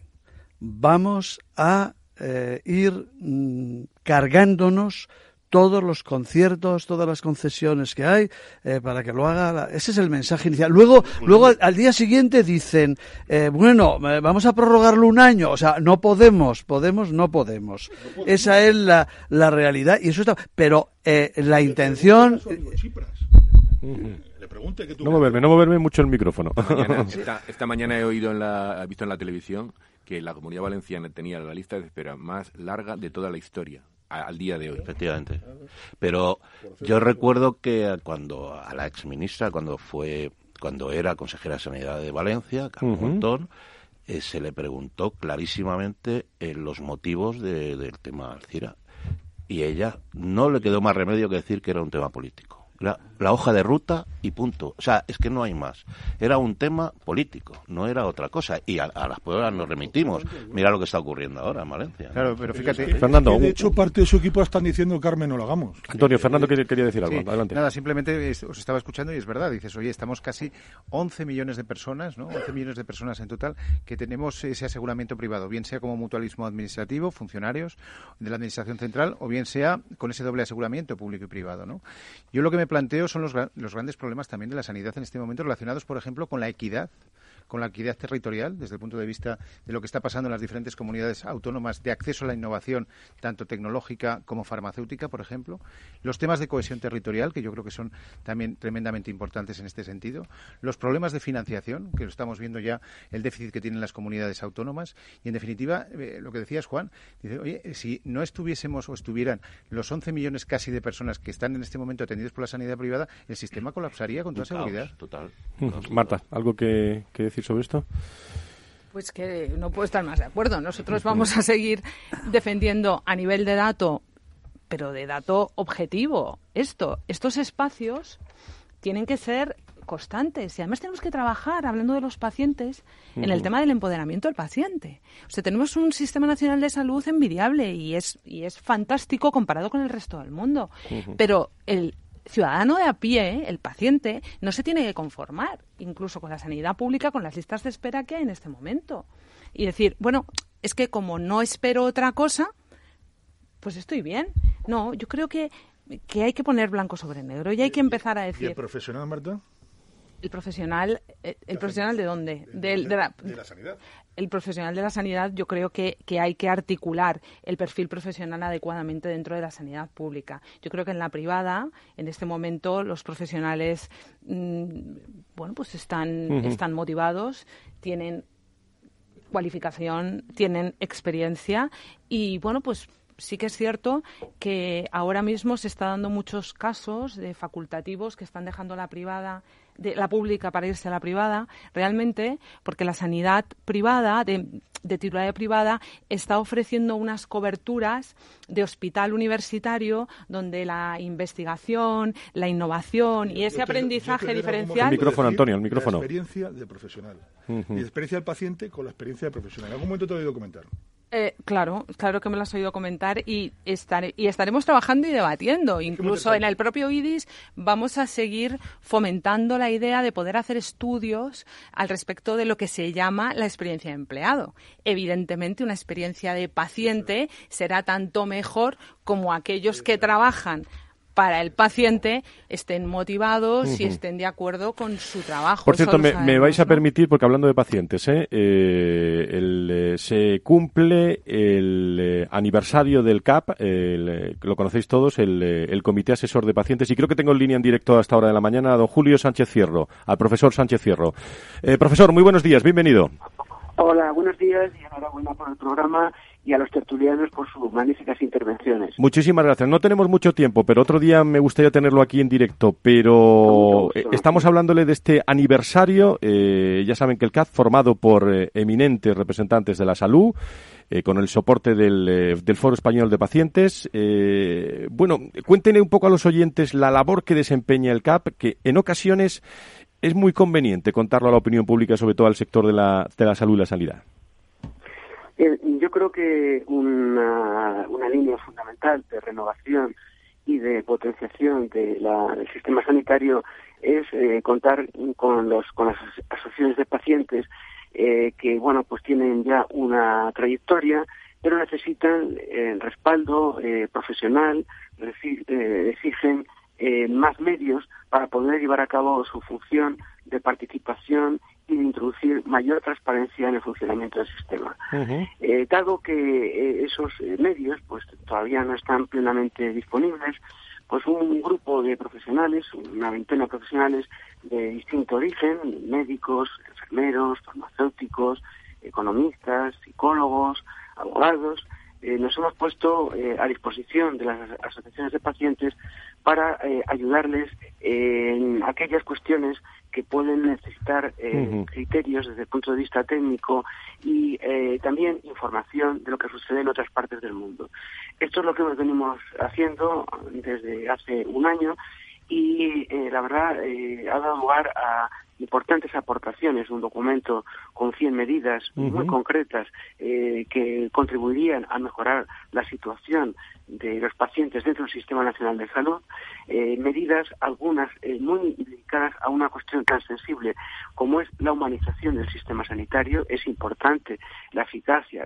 [SPEAKER 9] vamos a eh, ir mm, cargándonos todos los conciertos, todas las concesiones que hay, eh, para que lo haga. Ese es el mensaje inicial. Luego, luego al, día siguiente dicen, eh, bueno, vamos a prorrogarlo un año. O sea, no podemos, podemos, no podemos. Esa es la, la realidad y eso está. Pero la intención.
[SPEAKER 2] No moverme, no moverme mucho el micrófono.
[SPEAKER 5] Esta mañana, he oído en la, he visto en la televisión que la comunidad valenciana tenía la lista de espera más larga de toda la historia al día de hoy.
[SPEAKER 8] Efectivamente. Pero yo recuerdo que cuando a la exministra, cuando fue, cuando era consejera de Sanidad de Valencia, Carlos Montón, eh, se le preguntó clarísimamente eh, los motivos del tema Alcira. Y ella no le quedó más remedio que decir que era un tema político la, hoja de ruta y punto. O sea, es que no hay más. Era un tema político, no era otra cosa. Y a, las pruebas nos remitimos. Mira lo que está ocurriendo ahora en Valencia.
[SPEAKER 4] Claro, pero fíjate.
[SPEAKER 2] Fernando.
[SPEAKER 3] de hecho, parte de su equipo están diciendo, Carmen, no lo hagamos.
[SPEAKER 2] Antonio, Fernando quería decir algo. Adelante.
[SPEAKER 4] Nada, simplemente os estaba escuchando y es verdad. Dices, oye, estamos casi 11 millones de personas, ¿no? 11 millones de personas en total que tenemos ese aseguramiento privado, bien sea como mutualismo administrativo, funcionarios de la Administración Central, o bien sea con ese doble aseguramiento público y privado, ¿no? Yo lo que me planteo son los, los grandes problemas también de la sanidad en este momento relacionados, por ejemplo, con la equidad con la equidad territorial desde el punto de vista de lo que está pasando en las diferentes comunidades autónomas de acceso a la innovación, tanto tecnológica como farmacéutica, por ejemplo. Los temas de cohesión territorial, que yo creo que son también tremendamente importantes en este sentido. Los problemas de financiación, que lo estamos viendo ya, el déficit que tienen las comunidades autónomas. Y, en definitiva, eh, lo que decías, Juan, dice, oye, si no estuviésemos o estuvieran los 11 millones casi de personas que están en este momento atendidos por la sanidad privada, el sistema colapsaría con toda seguridad.
[SPEAKER 8] Total.
[SPEAKER 2] Marta, ¿algo que, que decir? Sobre esto?
[SPEAKER 7] Pues que no puedo estar más de acuerdo. Nosotros vamos a seguir defendiendo a nivel de dato, pero de dato objetivo, esto. Estos espacios tienen que ser constantes y además tenemos que trabajar, hablando de los pacientes, en el tema del empoderamiento del paciente. O sea, tenemos un sistema nacional de salud envidiable y es, y es fantástico comparado con el resto del mundo. Pero el, ciudadano de a pie, el paciente, no se tiene que conformar, incluso con la sanidad pública, con las listas de espera que hay en este momento. Y decir, bueno, es que como no espero otra cosa, pues estoy bien. No, yo creo que, que hay que poner blanco sobre negro y hay que empezar a decir...
[SPEAKER 3] ¿Y el profesional, Marta?
[SPEAKER 7] El profesional Eh, ¿El profesional de dónde?
[SPEAKER 3] de, la, sanidad.
[SPEAKER 7] El profesional de la sanidad yo creo que, que, hay que articular el perfil profesional adecuadamente dentro de la sanidad pública. Yo creo que en la privada, en este momento, los profesionales mm, bueno, pues están, están motivados, tienen cualificación, tienen experiencia y bueno, pues sí que es cierto que ahora mismo se está dando muchos casos de facultativos que están dejando la privada de la pública para irse a la privada, realmente porque la sanidad privada, de, de titularidad privada, está ofreciendo unas coberturas de hospital universitario donde la investigación, la innovación y ese aprendizaje diferencial.
[SPEAKER 2] El micrófono, Antonio, el micrófono.
[SPEAKER 3] La experiencia de profesional. Y la experiencia del paciente con la experiencia de profesional. En algún momento te he oído comentar.
[SPEAKER 7] Eh, claro, claro que me lo has oído comentar y, y estaremos trabajando y debatiendo. Incluso en el propio IDIS vamos a seguir fomentando la idea de poder hacer estudios al respecto de lo que se llama la experiencia de empleado. Evidentemente, una experiencia de paciente será tanto mejor como aquellos que trabajan para el paciente estén motivados y estén de acuerdo con su trabajo.
[SPEAKER 2] Por cierto, me, vais a permitir, porque hablando de pacientes, ¿eh? Eh, eh, se cumple el aniversario del CAP, lo conocéis todos, el, Comité Asesor de Pacientes, y creo que tengo en línea en directo hasta hora de la mañana a don Julio Sánchez Cierro, al profesor Sánchez Cierro. profesor, muy buenos días, bienvenido.
[SPEAKER 18] Hola, buenos días y enhorabuena por el programa y a los tertulianos por sus magníficas intervenciones.
[SPEAKER 2] Muchísimas gracias. No tenemos mucho tiempo, pero otro día me gustaría tenerlo aquí en directo. Pero eh, estamos hablándole de este aniversario. Eh, ya saben que el CAD, formado por eh, eminentes representantes de la salud, con el soporte del, del, Foro Español de Pacientes. bueno, cuéntenle un poco a los oyentes la labor que desempeña el CAP, que en ocasiones es muy conveniente contarlo a la opinión pública, sobre todo al sector de la, de la salud y la sanidad.
[SPEAKER 18] Eh, yo creo que una, línea fundamental de renovación y de potenciación de del sistema sanitario es eh, contar con los con las asociaciones de pacientes eh, que bueno pues tienen ya una trayectoria pero necesitan respaldo profesional exigen más medios para poder llevar a cabo su función de participación y de introducir mayor transparencia en el funcionamiento del sistema. Eh, dado que eh, esos eh, medios pues todavía no están plenamente disponibles, pues un grupo de profesionales, una veintena de profesionales de distinto origen, médicos, enfermeros, farmacéuticos, economistas, psicólogos, abogados, nos hemos puesto a disposición de las asociaciones de pacientes para ayudarles en aquellas cuestiones que pueden necesitar eh, criterios desde el punto de vista técnico y eh, también información de lo que sucede en otras partes del mundo. Esto es lo que nos venimos haciendo desde hace un año y eh, la verdad ha dado lugar a importantes aportaciones, un documento con 100 medidas muy concretas que contribuirían a mejorar la situación de los pacientes dentro del Sistema Nacional de Salud, eh, medidas algunas eh, muy dedicadas a una cuestión tan sensible como es la humanización del sistema sanitario. Es importante la eficacia,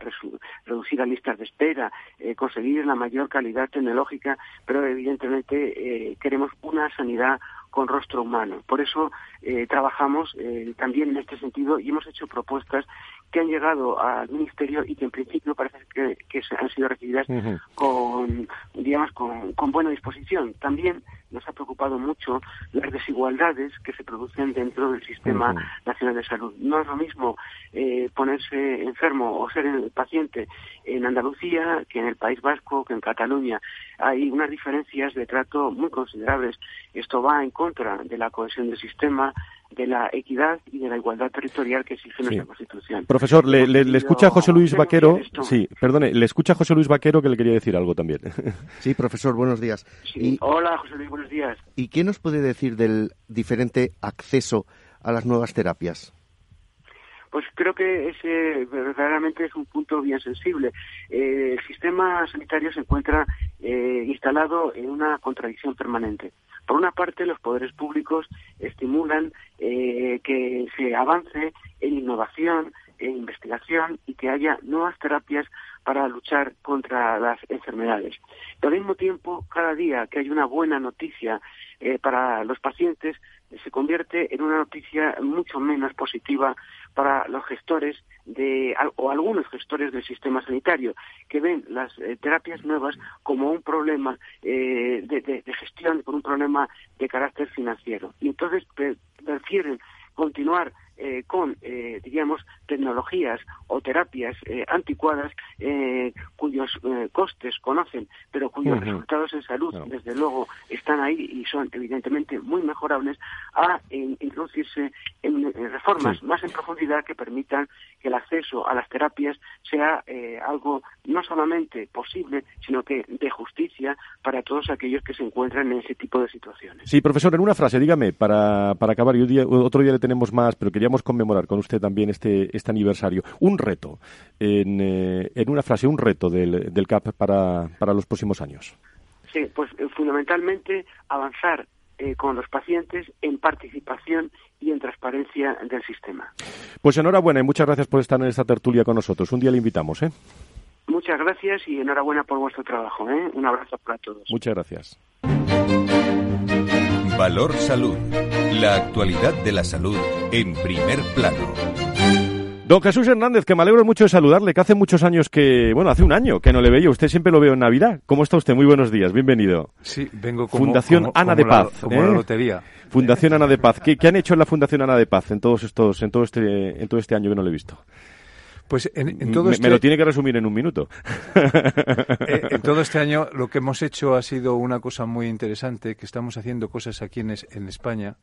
[SPEAKER 18] reducir las listas de espera, eh, conseguir la mayor calidad tecnológica, pero evidentemente queremos una sanidad con rostro humano. Por eso trabajamos también en este sentido y hemos hecho propuestas que han llegado al ministerio y que en principio parece que, han sido recibidas con, digamos, con, con, buena disposición. También nos ha preocupado mucho las desigualdades que se producen dentro del sistema nacional de salud. No es lo mismo eh, ponerse enfermo o ser el paciente en Andalucía que en el País Vasco, que en Cataluña. Hay unas diferencias de trato muy considerables. Esto va en contra de la cohesión del sistema, de la equidad y de la igualdad territorial que exige nuestra Constitución.
[SPEAKER 2] Profesor, le, le, escucha José Luis Vaquero. Sí, perdone, le escucha José Luis Vaquero que le quería decir algo también.
[SPEAKER 19] Sí, profesor, buenos días.
[SPEAKER 18] Hola, José Luis, buenos días.
[SPEAKER 19] ¿Y qué nos puede decir del diferente acceso a las nuevas terapias?
[SPEAKER 18] Pues creo que ese verdaderamente es un punto bien sensible. Eh, el sistema sanitario se encuentra eh, instalado en una contradicción permanente. Por una parte, los poderes públicos estimulan eh, que se avance en innovación, investigación y que haya nuevas terapias para luchar contra las enfermedades. Pero al mismo tiempo, cada día que hay una buena noticia para los pacientes, se convierte en una noticia mucho menos positiva para los gestores de, o algunos gestores del sistema sanitario que ven las eh, terapias nuevas como un problema eh, de, de, gestión, como un problema de carácter financiero. Y entonces prefieren continuar eh, con, eh, diríamos, tecnologías o terapias eh, anticuadas cuyos costes conocen, pero cuyos resultados en salud, desde luego, están ahí y son evidentemente muy mejorables, a introducirse en, reformas más en profundidad que permitan que el acceso a las terapias sea algo no solamente posible, sino que de justicia para todos aquellos que se encuentran en ese tipo de situaciones.
[SPEAKER 2] Sí, profesor, en una frase, dígame, para, para acabar, y otro día le tenemos más, pero quería conmemorar con usted también este, este aniversario. Un reto, en, eh, en una frase, un reto del, del CAP para, para los próximos años.
[SPEAKER 18] Sí, pues eh, fundamentalmente avanzar eh, con los pacientes en participación y en transparencia del sistema.
[SPEAKER 2] Pues enhorabuena y muchas gracias por estar en esta tertulia con nosotros. Un día le invitamos, ¿eh?
[SPEAKER 18] Muchas gracias y enhorabuena por vuestro trabajo. ¿eh? Un abrazo para todos.
[SPEAKER 2] Muchas gracias.
[SPEAKER 1] Valor Salud. La actualidad de la salud en primer plano.
[SPEAKER 2] Don Jesús Hernández, que me alegro mucho de saludarle, que hace muchos años que, bueno, hace un año que no le veía, usted siempre lo veo en Navidad. ¿Cómo está usted? Muy buenos días, bienvenido.
[SPEAKER 20] Sí, vengo como,
[SPEAKER 2] Fundación Ana de Paz.
[SPEAKER 20] como la ¿eh? lotería.
[SPEAKER 2] Fundación Ana de Paz. ¿Qué, ¿Qué, han hecho en la Fundación Ana de Paz en todos estos, en todo este, en todo este año que no le he visto?
[SPEAKER 20] Pues en, todo
[SPEAKER 2] me,
[SPEAKER 20] este...
[SPEAKER 2] me, lo tiene que resumir en un minuto.
[SPEAKER 20] Eh, en todo este año lo que hemos hecho ha sido una cosa muy interesante, que estamos haciendo cosas aquí en, en España,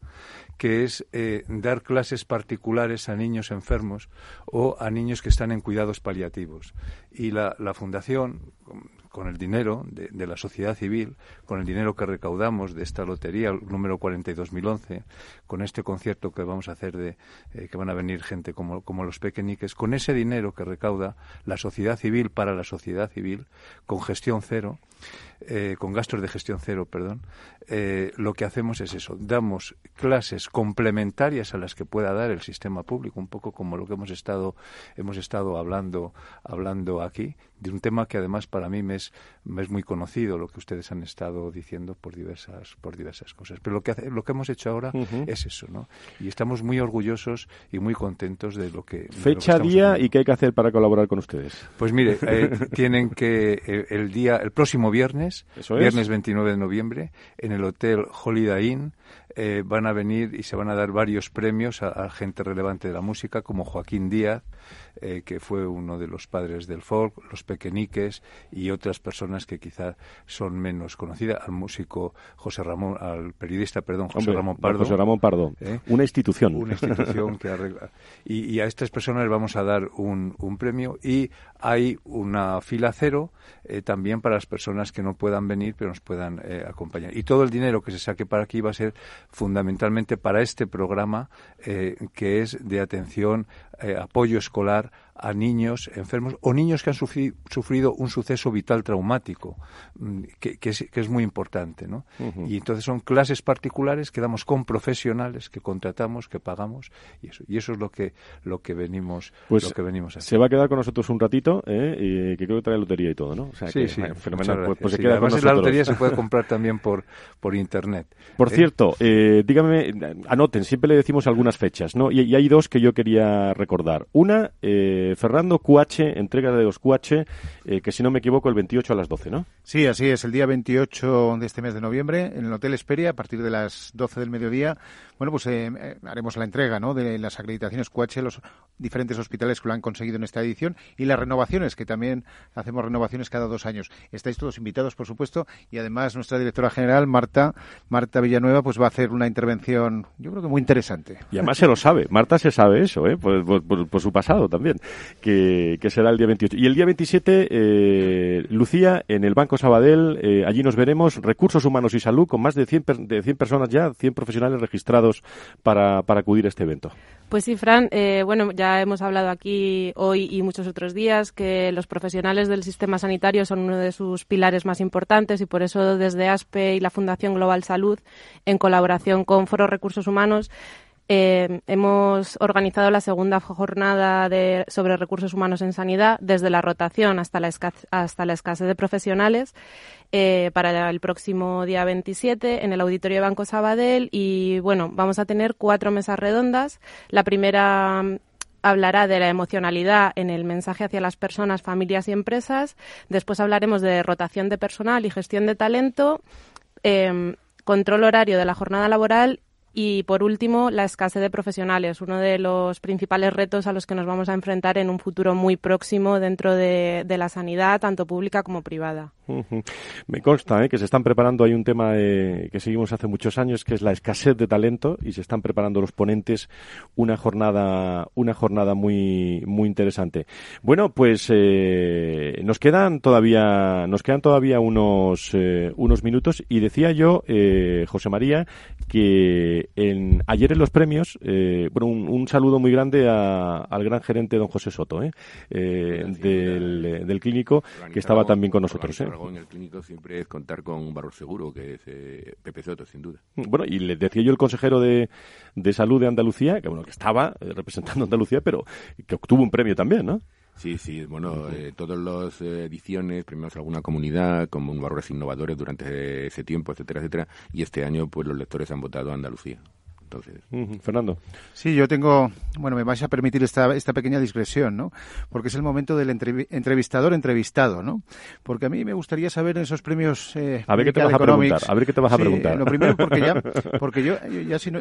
[SPEAKER 20] que es eh, dar clases particulares a niños enfermos o a niños que están en cuidados paliativos. Y la, la Fundación, con el dinero de, la sociedad civil, con el dinero que recaudamos de esta lotería número 42.011, con este concierto que vamos a hacer de eh, que van a venir gente como, como los pequeñiques, con ese dinero que recauda la sociedad civil para la sociedad civil, con gestión cero, eh, con gastos de gestión cero, perdón, eh, lo que hacemos es eso, damos clases complementarias a las que pueda dar el sistema público, un poco como lo que hemos estado hemos estado hablando hablando aquí de un tema que además para mí me es, me es muy conocido lo que ustedes han estado diciendo por diversas por diversas cosas. Pero lo que lo que hemos hecho ahora es eso, ¿no? Y estamos muy orgullosos y muy contentos de lo que
[SPEAKER 2] fecha día y qué hay que hacer para colaborar con ustedes.
[SPEAKER 20] Pues mire, eh, tienen que el día el próximo viernes, viernes 29 de noviembre, en el Hotel Holiday Inn, eh, van a venir y se van a dar varios premios a, gente relevante de la música, como Joaquín Díaz, eh, que fue uno de los padres del folk, los pequeñiques y otras personas que quizá son menos conocidas, al músico José Ramón, al periodista, perdón, José Ramón Pardo.
[SPEAKER 2] José Ramón Pardo, ¿eh? una institución.
[SPEAKER 20] Una institución que arregla. Y, a estas personas vamos a dar un, un premio y hay una fila cero también para las personas que no puedan venir pero nos puedan acompañar. Y todo el dinero que se saque para aquí va a ser fundamentalmente para este programa eh, que es de atención, eh, apoyo escolar a niños enfermos o niños que han sufrido un suceso vital traumático, mm, que, que, es, muy importante. ¿no? Y entonces son clases particulares que damos con profesionales que contratamos, que pagamos, y eso, y eso es lo que, lo que venimos
[SPEAKER 2] pues
[SPEAKER 20] lo que venimos a
[SPEAKER 2] hacer. Se va a quedar con nosotros un ratito, ¿eh? y que creo que trae lotería y todo, ¿no?
[SPEAKER 20] sí, sí, fenomenal. Pues, pues se queda además la lotería se puede comprar también por, por internet.
[SPEAKER 2] Por ¿eh? cierto, eh, dígame, anoten, siempre le decimos algunas fechas, ¿no? Y, y hay dos que yo quería recordar. Una, eh, Fernando QH, entrega de los QH, eh, que si no me equivoco, el 28 a las 12, ¿no?
[SPEAKER 4] Sí, así es, el día 28 de este mes de noviembre, en el Hotel Esperia, a partir de las 12 del mediodía, bueno, pues eh, eh, haremos la entrega de las acreditaciones QH, los diferentes hospitales que lo han conseguido en esta edición, y las renovaciones, que también hacemos renovaciones cada dos años. Estáis todos invitados, por supuesto, y además nuestra directora general, Marta, Marta Villanueva, pues va a hacer una intervención, yo creo que muy interesante.
[SPEAKER 2] Y además se lo sabe, Marta se sabe eso, ¿eh? por, su pasado también, que, será el día 28. Y el día 27, eh, Lucía, en el Banco Sabadell, eh, allí nos veremos, Recursos Humanos y Salud, con más de 100, de 100 personas ya, 100 profesionales registrados para, acudir a este evento.
[SPEAKER 10] Pues sí, Fran, eh, bueno, ya hemos hablado aquí hoy y muchos otros días que los profesionales del sistema sanitario son uno de sus pilares más importantes y por eso desde ASPE y la Fundación Global Salud, en colaboración con Foro Recursos Humanos, Eh, hemos organizado la segunda jornada de, sobre recursos humanos en sanidad desde la rotación hasta la, hasta la escasez de profesionales eh, para el próximo día 27 en el Auditorio Banco Sabadell y bueno, vamos a tener cuatro mesas redondas. La primera mm, hablará de la emocionalidad en el mensaje hacia las personas, familias y empresas. Después hablaremos de rotación de personal y gestión de talento. Em, control horario de la jornada laboral y por último, la escasez de profesionales, uno de los principales retos a los que nos vamos a enfrentar en un futuro muy próximo dentro de, la sanidad, tanto pública como privada.
[SPEAKER 2] Me consta ¿eh? que se están preparando, hay un tema eh, que seguimos hace muchos años, que es la escasez de talento, y se están preparando los ponentes una jornada, una jornada muy, muy interesante. Bueno, pues eh, nos quedan todavía, nos quedan todavía unos, unos minutos, y decía yo, José María, que en, ayer en los premios, eh, bueno, un, saludo muy grande al gran gerente don José Soto, eh, eh del, del, clínico, que estaba también con nosotros.
[SPEAKER 5] ¿eh? En el clínico siempre es contar con un valor seguro, que es eh, Pepe Soto, sin duda.
[SPEAKER 2] Bueno, y le decía yo el consejero de, de salud de Andalucía, que bueno, que estaba representando a Andalucía, pero que obtuvo un premio también, ¿no?
[SPEAKER 5] Sí, sí, bueno, eh, todas las ediciones premiamos alguna comunidad como un valores innovadores durante ese tiempo, etcétera, etcétera, y este año pues los lectores han votado a Andalucía. Entonces,
[SPEAKER 2] Fernando.
[SPEAKER 4] Sí, yo tengo, bueno, me vais a permitir esta, esta pequeña discreción, ¿no? Porque es el momento del entrevistador entrevistado, ¿no? Porque a mí me gustaría saber en esos premios
[SPEAKER 2] eh, a ver qué te vas a preguntar, a ver qué te vas a preguntar.
[SPEAKER 4] Lo primero porque ya, porque yo, ya si no,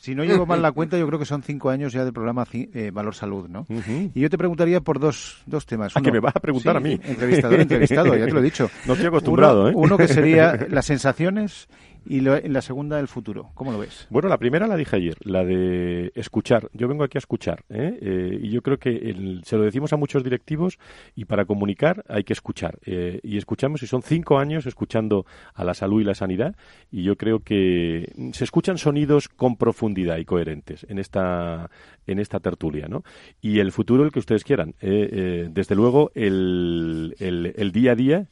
[SPEAKER 4] si no llevo mal la cuenta, yo creo que son cinco años ya del programa eh, Valor Salud, ¿no? Y yo te preguntaría por dos, dos temas.
[SPEAKER 2] ¿A ah, que me vas a preguntar a mí?
[SPEAKER 4] Entrevistador entrevistado, ya te lo he dicho.
[SPEAKER 2] No estoy acostumbrado,
[SPEAKER 4] ¿eh? Uno que sería las sensaciones y la segunda, el futuro. ¿Cómo lo ves?
[SPEAKER 2] Bueno, la primera la dije ayer, la de escuchar. Yo vengo aquí a escuchar. ¿eh? Eh, y yo creo que se lo decimos a muchos directivos y para comunicar hay que escuchar. Eh, y escuchamos, y son cinco años escuchando a la salud y la sanidad. Y yo creo que se escuchan sonidos con profundidad y coherentes en esta, en esta tertulia. ¿no? Y el futuro, el que ustedes quieran. desde luego, el, el, el día a día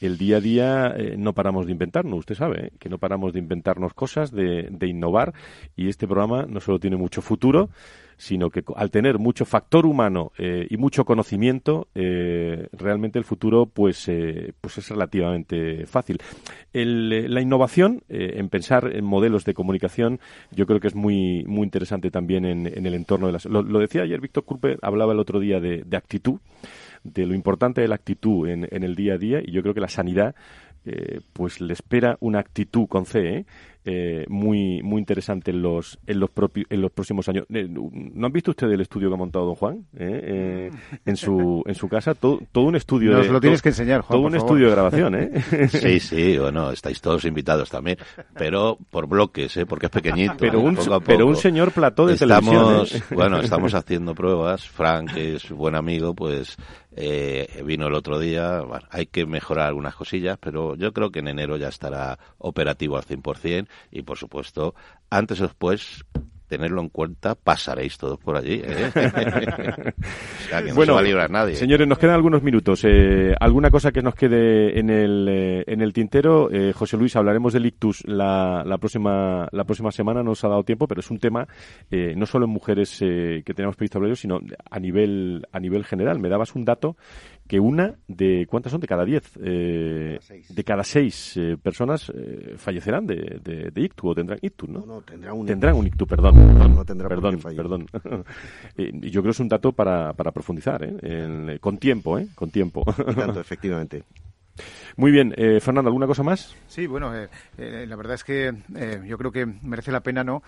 [SPEAKER 2] el día a día eh, no paramos de inventarnos, usted sabe, ¿eh? que no paramos de inventarnos cosas, de, innovar, y este programa no solo tiene mucho futuro, sino que al tener mucho factor humano eh, y mucho conocimiento, realmente el futuro pues, pues es relativamente fácil. la innovación, en pensar en modelos de comunicación, yo creo que es muy, muy interesante también en, el entorno de las... Lo, decía ayer Víctor Culpe, hablaba el otro día de actitud de lo importante de la actitud en, en el día a día y yo creo que la sanidad eh, pues le espera una actitud con C, ¿eh? Eh, muy muy interesante en los en los en los próximos años. Eh, ¿No han visto ustedes el estudio que ha montado don Juan eh, en su en su casa? Todo, todo un estudio.
[SPEAKER 4] Nos lo tienes que enseñar, Juan.
[SPEAKER 2] Todo un estudio de grabación, ¿eh?
[SPEAKER 8] Sí, sí, bueno, estáis todos invitados también, pero por bloques, ¿eh? Porque es pequeñito.
[SPEAKER 2] Pero un pero un señor plató de
[SPEAKER 8] estamos, Bueno, estamos haciendo pruebas. Frank, que es buen amigo, pues vino el otro día. Bueno, hay que mejorar algunas cosillas, pero yo creo que en enero ya estará operativo al 100% y por supuesto, antes o después tenerlo en cuenta, pasaréis todos por allí. ¿eh?
[SPEAKER 2] bueno, no va a librar nadie. Señores, nos quedan algunos minutos. Eh, ¿Alguna cosa que nos quede en el, eh, en el tintero? Eh, José Luis, hablaremos del ictus la, la, próxima, la próxima semana, no nos ha dado tiempo, pero es un tema no solo en mujeres que tenemos previsto hablar, sino a nivel, a nivel general. Me dabas un dato que una de, ¿cuántas son? De cada diez, eh, de cada seis eh, personas eh, fallecerán de, de, ictu o tendrán ictu, ¿no?
[SPEAKER 19] No, tendrán un,
[SPEAKER 2] tendrán un ictu, perdón. perdón no tendrá perdón, perdón. y yo creo que es un dato para, para profundizar, ¿eh? con tiempo, ¿eh? Con tiempo.
[SPEAKER 19] Y tanto, efectivamente.
[SPEAKER 2] Muy bien, eh, Fernando, ¿alguna cosa más?
[SPEAKER 4] Sí, bueno, eh, eh, la verdad es que eh, yo creo que merece la pena no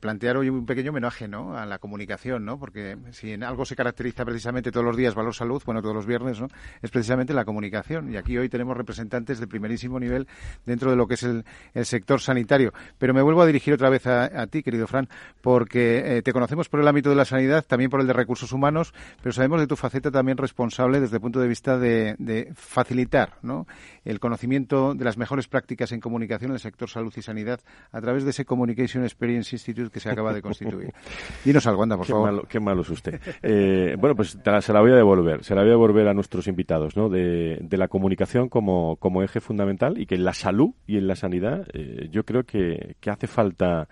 [SPEAKER 4] plantear hoy un pequeño homenaje ¿no? a la comunicación, ¿no? porque si en algo se caracteriza precisamente todos los días Valor Salud, bueno, todos los viernes, ¿no? es precisamente la comunicación. Y aquí hoy tenemos representantes de primerísimo nivel dentro de lo que es el, sector sanitario. Pero me vuelvo a dirigir otra vez a, ti, querido Fran, porque te conocemos por el ámbito de la sanidad, también por el de recursos humanos, pero sabemos de tu faceta también responsable desde el punto de vista de facilitar, ¿no? El conocimiento de las mejores prácticas en comunicación en el sector salud y sanidad a través de ese Communication Experience Institute que se acaba de constituir. Dinos algo, anda, por favor.
[SPEAKER 2] qué malo es usted. Eh, bueno, pues se la voy a devolver. Se la voy a devolver a nuestros invitados, ¿no? De, la comunicación como, como eje fundamental y que en la salud y en la sanidad eh, yo creo que, que hace falta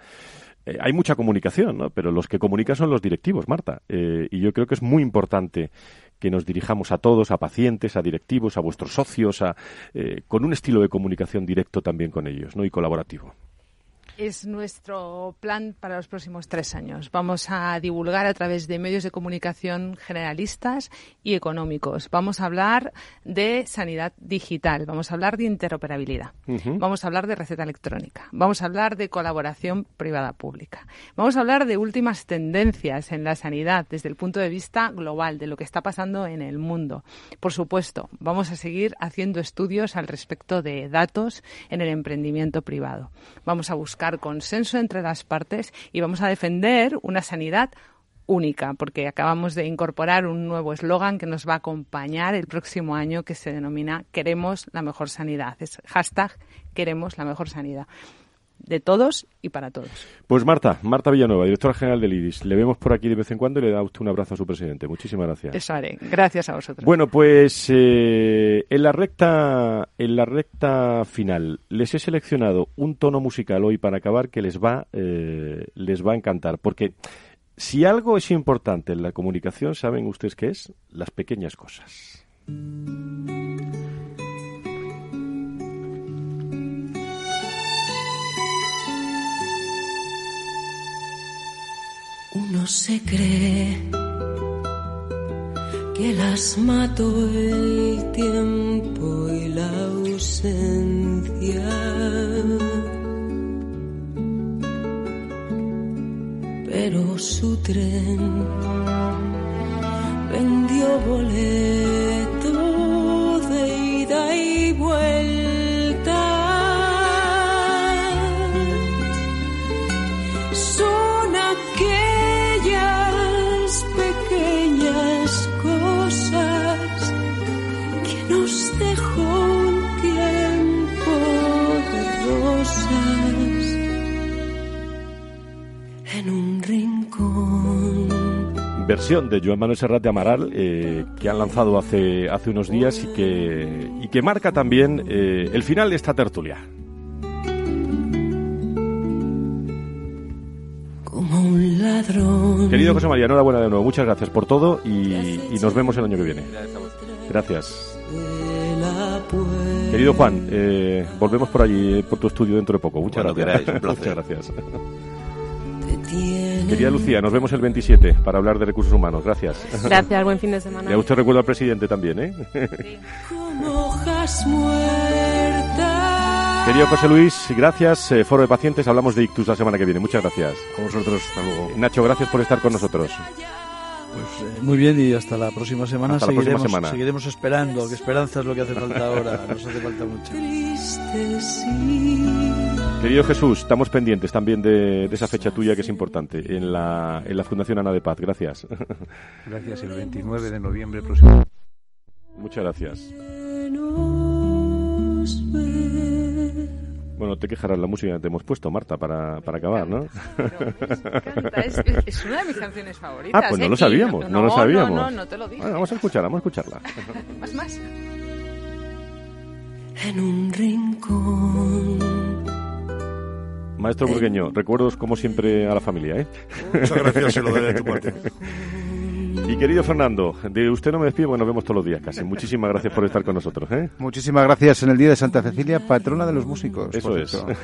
[SPEAKER 2] eh, hay mucha comunicación, ¿no? pero los que comunican son los directivos, Marta. Eh, y yo creo que es muy importante que nos dirijamos a todos, a pacientes, a directivos, a vuestros socios, a, eh, con un estilo de comunicación directo también con ellos ¿no? y colaborativo.
[SPEAKER 7] Es nuestro plan para los próximos tres años. Vamos a divulgar a través de medios de comunicación generalistas y económicos. Vamos a hablar de sanidad digital. Vamos a hablar de interoperabilidad. Vamos a hablar de receta electrónica. Vamos a hablar de colaboración privada-pública. Vamos a hablar de últimas tendencias en la sanidad desde el punto de vista global, de lo que está pasando en el mundo. Por supuesto, vamos a seguir haciendo estudios al respecto de datos en el emprendimiento privado. Vamos a buscar consenso entre las partes y vamos a defender una sanidad única, porque acabamos de incorporar un nuevo eslogan que nos va a acompañar el próximo año que se denomina Queremos la mejor sanidad. Es hashtag Queremos la mejor sanidad de todos y para todos.
[SPEAKER 2] Pues Marta, Marta Villanueva, directora general del IRIS. Le vemos por aquí de vez en cuando y le da usted un abrazo a su presidente. Muchísimas gracias.
[SPEAKER 7] Eso haré. Gracias a vosotros.
[SPEAKER 2] Bueno, pues eh, en la recta en la recta final les he seleccionado un tono musical hoy para acabar que les va eh, les va a encantar porque si algo es importante en la comunicación, saben ustedes qué es las pequeñas cosas.
[SPEAKER 21] Se cree que las mató el tiempo y la ausencia. Pero su tren vendió boleto
[SPEAKER 2] versión de Joan Manuel Serrat de Amaral eh, que han lanzado hace, hace unos días y que, y que marca también eh, el final de esta tertulia.
[SPEAKER 21] Como un ladrón.
[SPEAKER 2] Querido José María, enhorabuena de nuevo. Muchas gracias por todo y, y nos vemos el año que viene. Gracias.
[SPEAKER 21] puerta.
[SPEAKER 2] Querido Juan, eh, volvemos por allí, por tu estudio dentro de poco. Muchas
[SPEAKER 8] Cuando
[SPEAKER 2] gracias.
[SPEAKER 8] queráis, un placer.
[SPEAKER 2] Muchas gracias.
[SPEAKER 21] Tiene
[SPEAKER 2] Querida Lucía, nos vemos el 27 para hablar de recursos humanos. Gracias.
[SPEAKER 10] Gracias, buen fin de semana.
[SPEAKER 2] Y a usted recuerdo al presidente también, ¿eh?
[SPEAKER 21] como hojas muertas.
[SPEAKER 2] Querido José Luis, gracias. Eh, Foro de Pacientes, hablamos de ictus la semana que viene. Muchas gracias.
[SPEAKER 3] A vosotros, hasta luego.
[SPEAKER 2] Nacho, gracias por estar con nosotros.
[SPEAKER 9] Pues eh, muy bien y hasta la próxima semana.
[SPEAKER 2] Hasta la próxima
[SPEAKER 9] seguiremos,
[SPEAKER 2] semana.
[SPEAKER 9] seguiremos esperando, que esperanza es lo que hace falta ahora. Nos hace falta mucho.
[SPEAKER 21] Triste sí.
[SPEAKER 2] Querido Jesús, estamos pendientes también de, de esa fecha tuya que es importante en la, en la Fundación Ana de Paz. Gracias.
[SPEAKER 20] Gracias, el 29 de noviembre próximo.
[SPEAKER 2] Muchas gracias. Bueno, te quejarás la música que te hemos puesto, Marta, para, para acabar, ¿no?
[SPEAKER 7] Es, es una de mis canciones favoritas.
[SPEAKER 2] Ah, pues no
[SPEAKER 7] ¿eh?
[SPEAKER 2] lo sabíamos, no, lo sabíamos.
[SPEAKER 7] No, no, no te lo dije.
[SPEAKER 2] Bueno, vamos a escucharla, vamos a escucharla.
[SPEAKER 7] Más, más.
[SPEAKER 21] En un rincón.
[SPEAKER 2] Maestro Burgueño, recuerdos como siempre a la familia, ¿eh?
[SPEAKER 3] Muchas gracias, se lo daré de tu parte.
[SPEAKER 2] Y querido Fernando, de usted no me despido porque nos vemos todos los días casi. Muchísimas gracias por estar con nosotros, ¿eh?
[SPEAKER 4] Muchísimas gracias en el Día de Santa Cecilia, patrona de los músicos.
[SPEAKER 2] Eso es.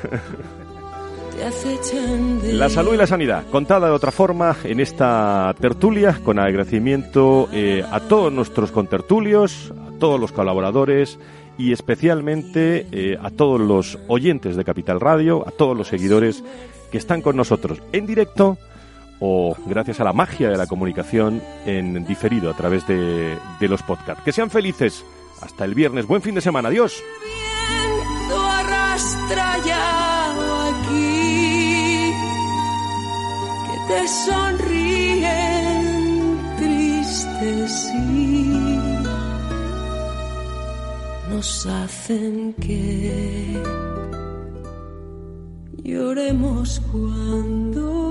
[SPEAKER 2] La salud y la sanidad, contada de otra forma en esta tertulia, con agradecimiento eh, a todos nuestros contertulios, a todos los colaboradores y especialmente eh, a todos los oyentes de Capital Radio, a todos los seguidores que están con nosotros en directo o gracias a la magia de la comunicación en diferido a través de, de los podcasts. Que sean felices. Hasta el viernes. Buen fin de semana. Adiós.
[SPEAKER 21] Que te sonríen tristes sí. Nos hacen que lloremos cuando